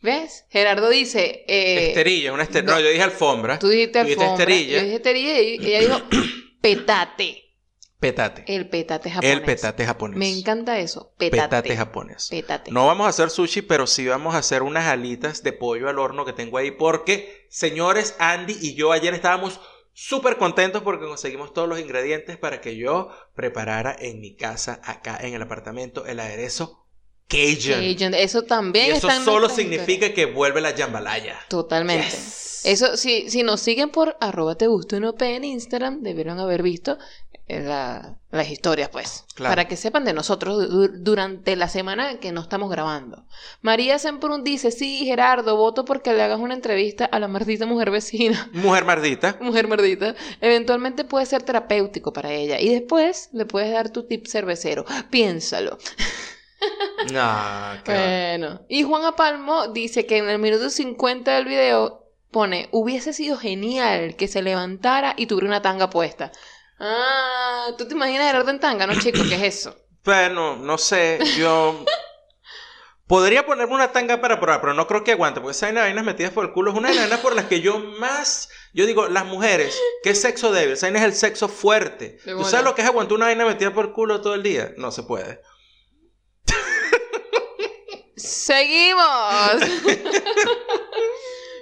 ¿Ves? Gerardo dice... Eh, esterilla, una esterilla. No, yo dije alfombra. Tú dijiste alfombra. esterilla. Yo dije esterilla y ella dijo petate. Petate. El petate japonés. El petate japonés. Me encanta eso. Petate. Petate japonés. Petate. No vamos a hacer sushi, pero sí vamos a hacer unas alitas de pollo al horno que tengo ahí. Porque, señores, Andy y yo ayer estábamos súper contentos porque conseguimos todos los ingredientes para que yo preparara en mi casa, acá en el apartamento, el aderezo Cajun. Eso también. Y eso solo significa que vuelve la jambalaya. Totalmente. Eso, si, si nos siguen por arroba te gusta en Instagram, debieron haber visto las historias, pues. Para que sepan de nosotros durante la semana que no estamos grabando. María Semprún dice, sí, Gerardo, voto porque le hagas una entrevista a la mardita mujer vecina. Mujer mardita. Mujer mardita. Eventualmente puede ser terapéutico para ella. Y después le puedes dar tu tip cervecero. Piénsalo. No, bueno. Y Juan Apalmo dice que en el minuto 50 del video pone, hubiese sido genial que se levantara y tuviera una tanga puesta. Ah, ¿tú te imaginas Gerardo en tanga, no, chico? ¿Qué es eso? Bueno, no sé, yo... Podría ponerme una tanga para probar, pero no creo que aguante, porque esas vainas metidas por el culo es una de por las que yo más... Yo digo, las mujeres, ¿qué sexo débil? Esa vaina es el sexo fuerte. ¿Tú sabes lo que es aguantar una vaina metida por el culo todo el día? No se puede. Seguimos.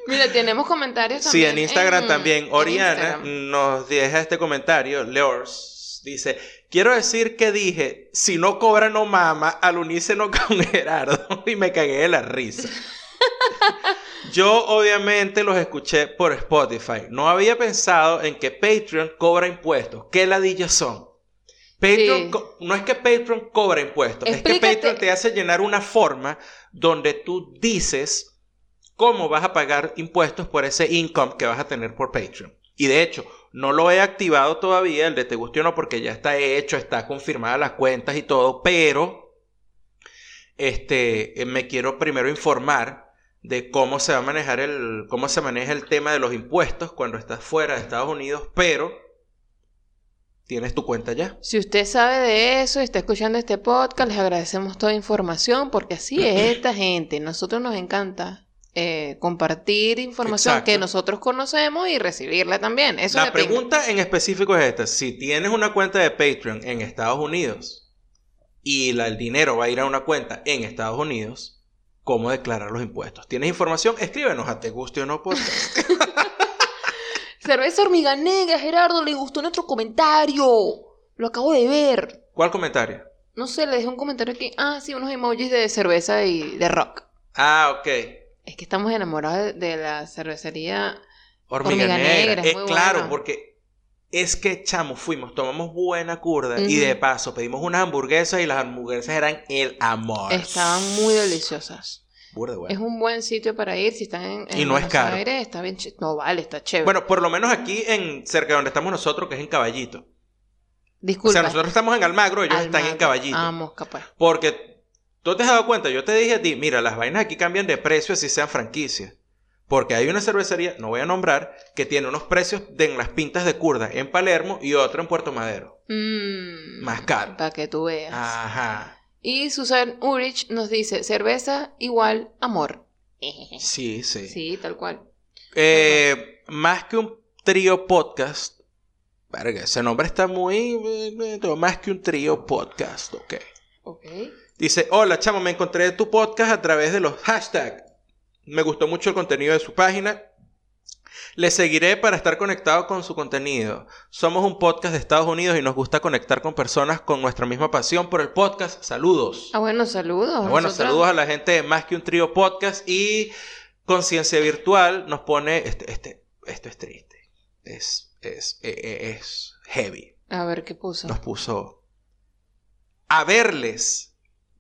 Mira, tenemos comentarios también. Sí, en Instagram también. Oriana nos deja este comentario. Leors dice: Quiero decir que dije, si no cobra no mama, al unísono con Gerardo. y me cagué de la risa. Yo obviamente los escuché por Spotify. No había pensado en que Patreon cobra impuestos. ¿Qué ladillas son? Patreon no es que Patreon cobra impuestos, es que Patreon te hace llenar una forma donde tú dices cómo vas a pagar impuestos por ese income que vas a tener por Patreon. Y de hecho, no lo he activado todavía, el de Te Guste o No, porque ya está hecho, está confirmada las cuentas y todo, pero este, me quiero primero informar de cómo se va a manejar el, cómo se maneja el tema de los impuestos cuando estás fuera de Estados Unidos, pero tienes tu cuenta ya. Si usted sabe de eso y está escuchando este podcast, les agradecemos toda información porque así es esta gente. Nosotros nos encanta eh, compartir información que nosotros conocemos y recibirla también. Eso La pregunta en específico es esta. Si tienes una cuenta de Patreon en Estados Unidos y el dinero va a ir a una cuenta en Estados Unidos, ¿cómo declarar los impuestos? ¿Tienes información? Escríbenos a Te Guste o No Podcast. Cerveza hormiga negra, Gerardo, le gustó nuestro comentario. Lo acabo de ver. ¿Cuál comentario? No sé, le dejé un comentario aquí. Ah, sí, unos emojis de cerveza y de rock. Ah, ok. Es que estamos enamorados de, la cervecería Hormiga, Negra. Es, claro, porque es que, chamo, fuimos, tomamos buena curda y de paso pedimos unas hamburguesas y las hamburguesas eran el amor. Estaban muy deliciosas. Es un buen sitio para ir si están en, y no es caro. está bien, no vale, está chévere. Bueno, por lo menos aquí en cerca de donde estamos nosotros, que es en Caballito. Disculpa. O sea, nosotros estamos en Almagro, ellos están en Caballito. Vamos, capaz. Porque tú te has dado cuenta, yo te dije a ti, mira, las vainas aquí cambian de precio si sean franquicias. Porque hay una cervecería, no voy a nombrar, que tiene unos precios de en las pintas de curda en Palermo y otro en Puerto Madero. Mm, Más caro. Para que tú veas. Ajá. Y Susan Urich nos dice, cerveza igual amor. Sí, sí. Sí, tal cual. Eh, más que un trío podcast, verga, ese nombre está muy... Eh, más que un trío podcast, ok. Ok. Dice, hola chamo, me encontré tu podcast a través de los hashtags. Me gustó mucho el contenido de su página le seguiré para estar conectado con su contenido. Somos un podcast de Estados Unidos y nos gusta conectar con personas con nuestra misma pasión por el podcast. Saludos. Ah, bueno, saludos. Ah, bueno, saludos a la gente de Más que un trío podcast y Conciencia Virtual nos pone, este, este, esto es triste. Es, es, es, e, es heavy. A ver, ¿qué puso? Nos puso a verles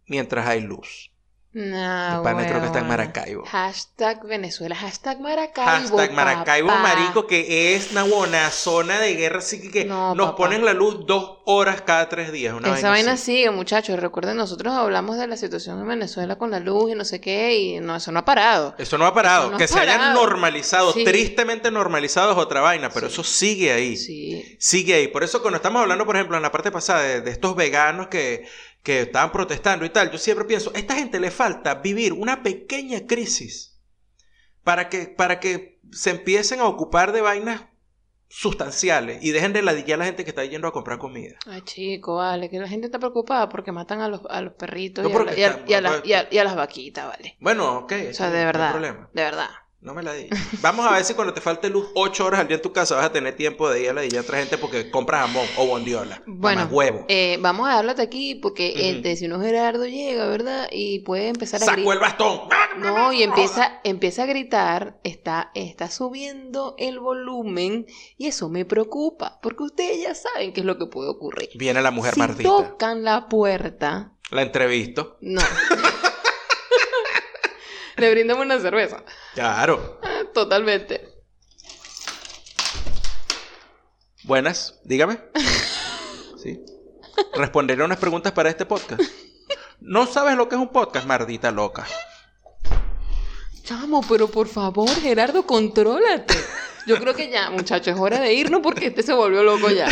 mientras hay luz. No, pana creo que está en Maracaibo. Hashtag Venezuela, hashtag Maracaibo. Hashtag Maracaibo, marico, que es una zona de guerra, así que nos ponen la luz dos horas cada tres días. Una Esa vaina, sigue, muchachos. Recuerden, nosotros hablamos de la situación en Venezuela con la luz y no sé qué, y no, eso no ha parado. Eso no ha parado. que se haya normalizado, tristemente normalizado es otra vaina, pero eso sigue ahí. Sí. Sigue ahí. Por eso cuando estamos hablando, por ejemplo, en la parte pasada de estos veganos que que estaban protestando y tal, yo siempre pienso, a esta gente le falta vivir una pequeña crisis para que, para que se empiecen a ocupar de vainas sustanciales y dejen de ladillar a la gente que está yendo a comprar comida. Ay, chico, vale, que la gente está preocupada porque matan a los, a los perritos y, a, las vaquitas, vale. Bueno, ok. O sea, de verdad. De verdad. No me la di. Vamos a ver si cuando te falte luz 8 horas al día en tu casa vas a tener tiempo de ir a la a otra gente porque compras jamón o bondiola. Bueno, huevo. Eh, vamos a darlo hasta aquí porque el vecino Gerardo llega, ¿verdad? Y puede empezar a gritar. el bastón! No, y empieza, empieza a gritar, está, está subiendo el volumen y eso me preocupa porque ustedes ya saben qué es lo que puede ocurrir. Viene la mujer si tocan la puerta. La entrevisto. No. Le brindamos una cerveza. Claro. Totalmente. Buenas, dígame. Sí. Responderé unas preguntas para este podcast. ¿No sabes lo que es un podcast, mardita loca? Chamo, pero por favor, Gerardo, contrólate. Yo creo que ya, muchachos, es hora de irnos porque este se volvió loco ya.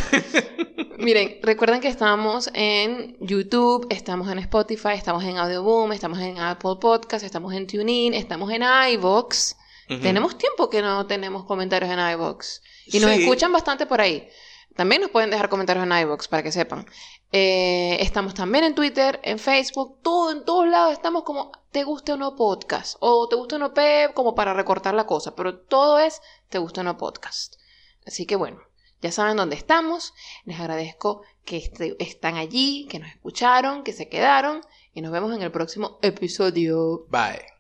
Miren, recuerden que estamos en YouTube, estamos en Spotify, estamos en Audioboom, estamos en Apple Podcast, estamos en TuneIn, estamos en iVoox. Tenemos tiempo que no tenemos comentarios en iVoox. Y nos escuchan bastante por ahí. También nos pueden dejar comentarios en iVoox para que sepan. Eh, estamos también en Twitter, en Facebook, todo, en todos lados estamos como te guste o no podcast. O te guste o no P como para recortar la cosa. Pero todo es te guste o no podcast. Así que bueno, ya saben dónde estamos. Les agradezco que están allí, que nos escucharon, que se quedaron. Y nos vemos en el próximo episodio. Bye.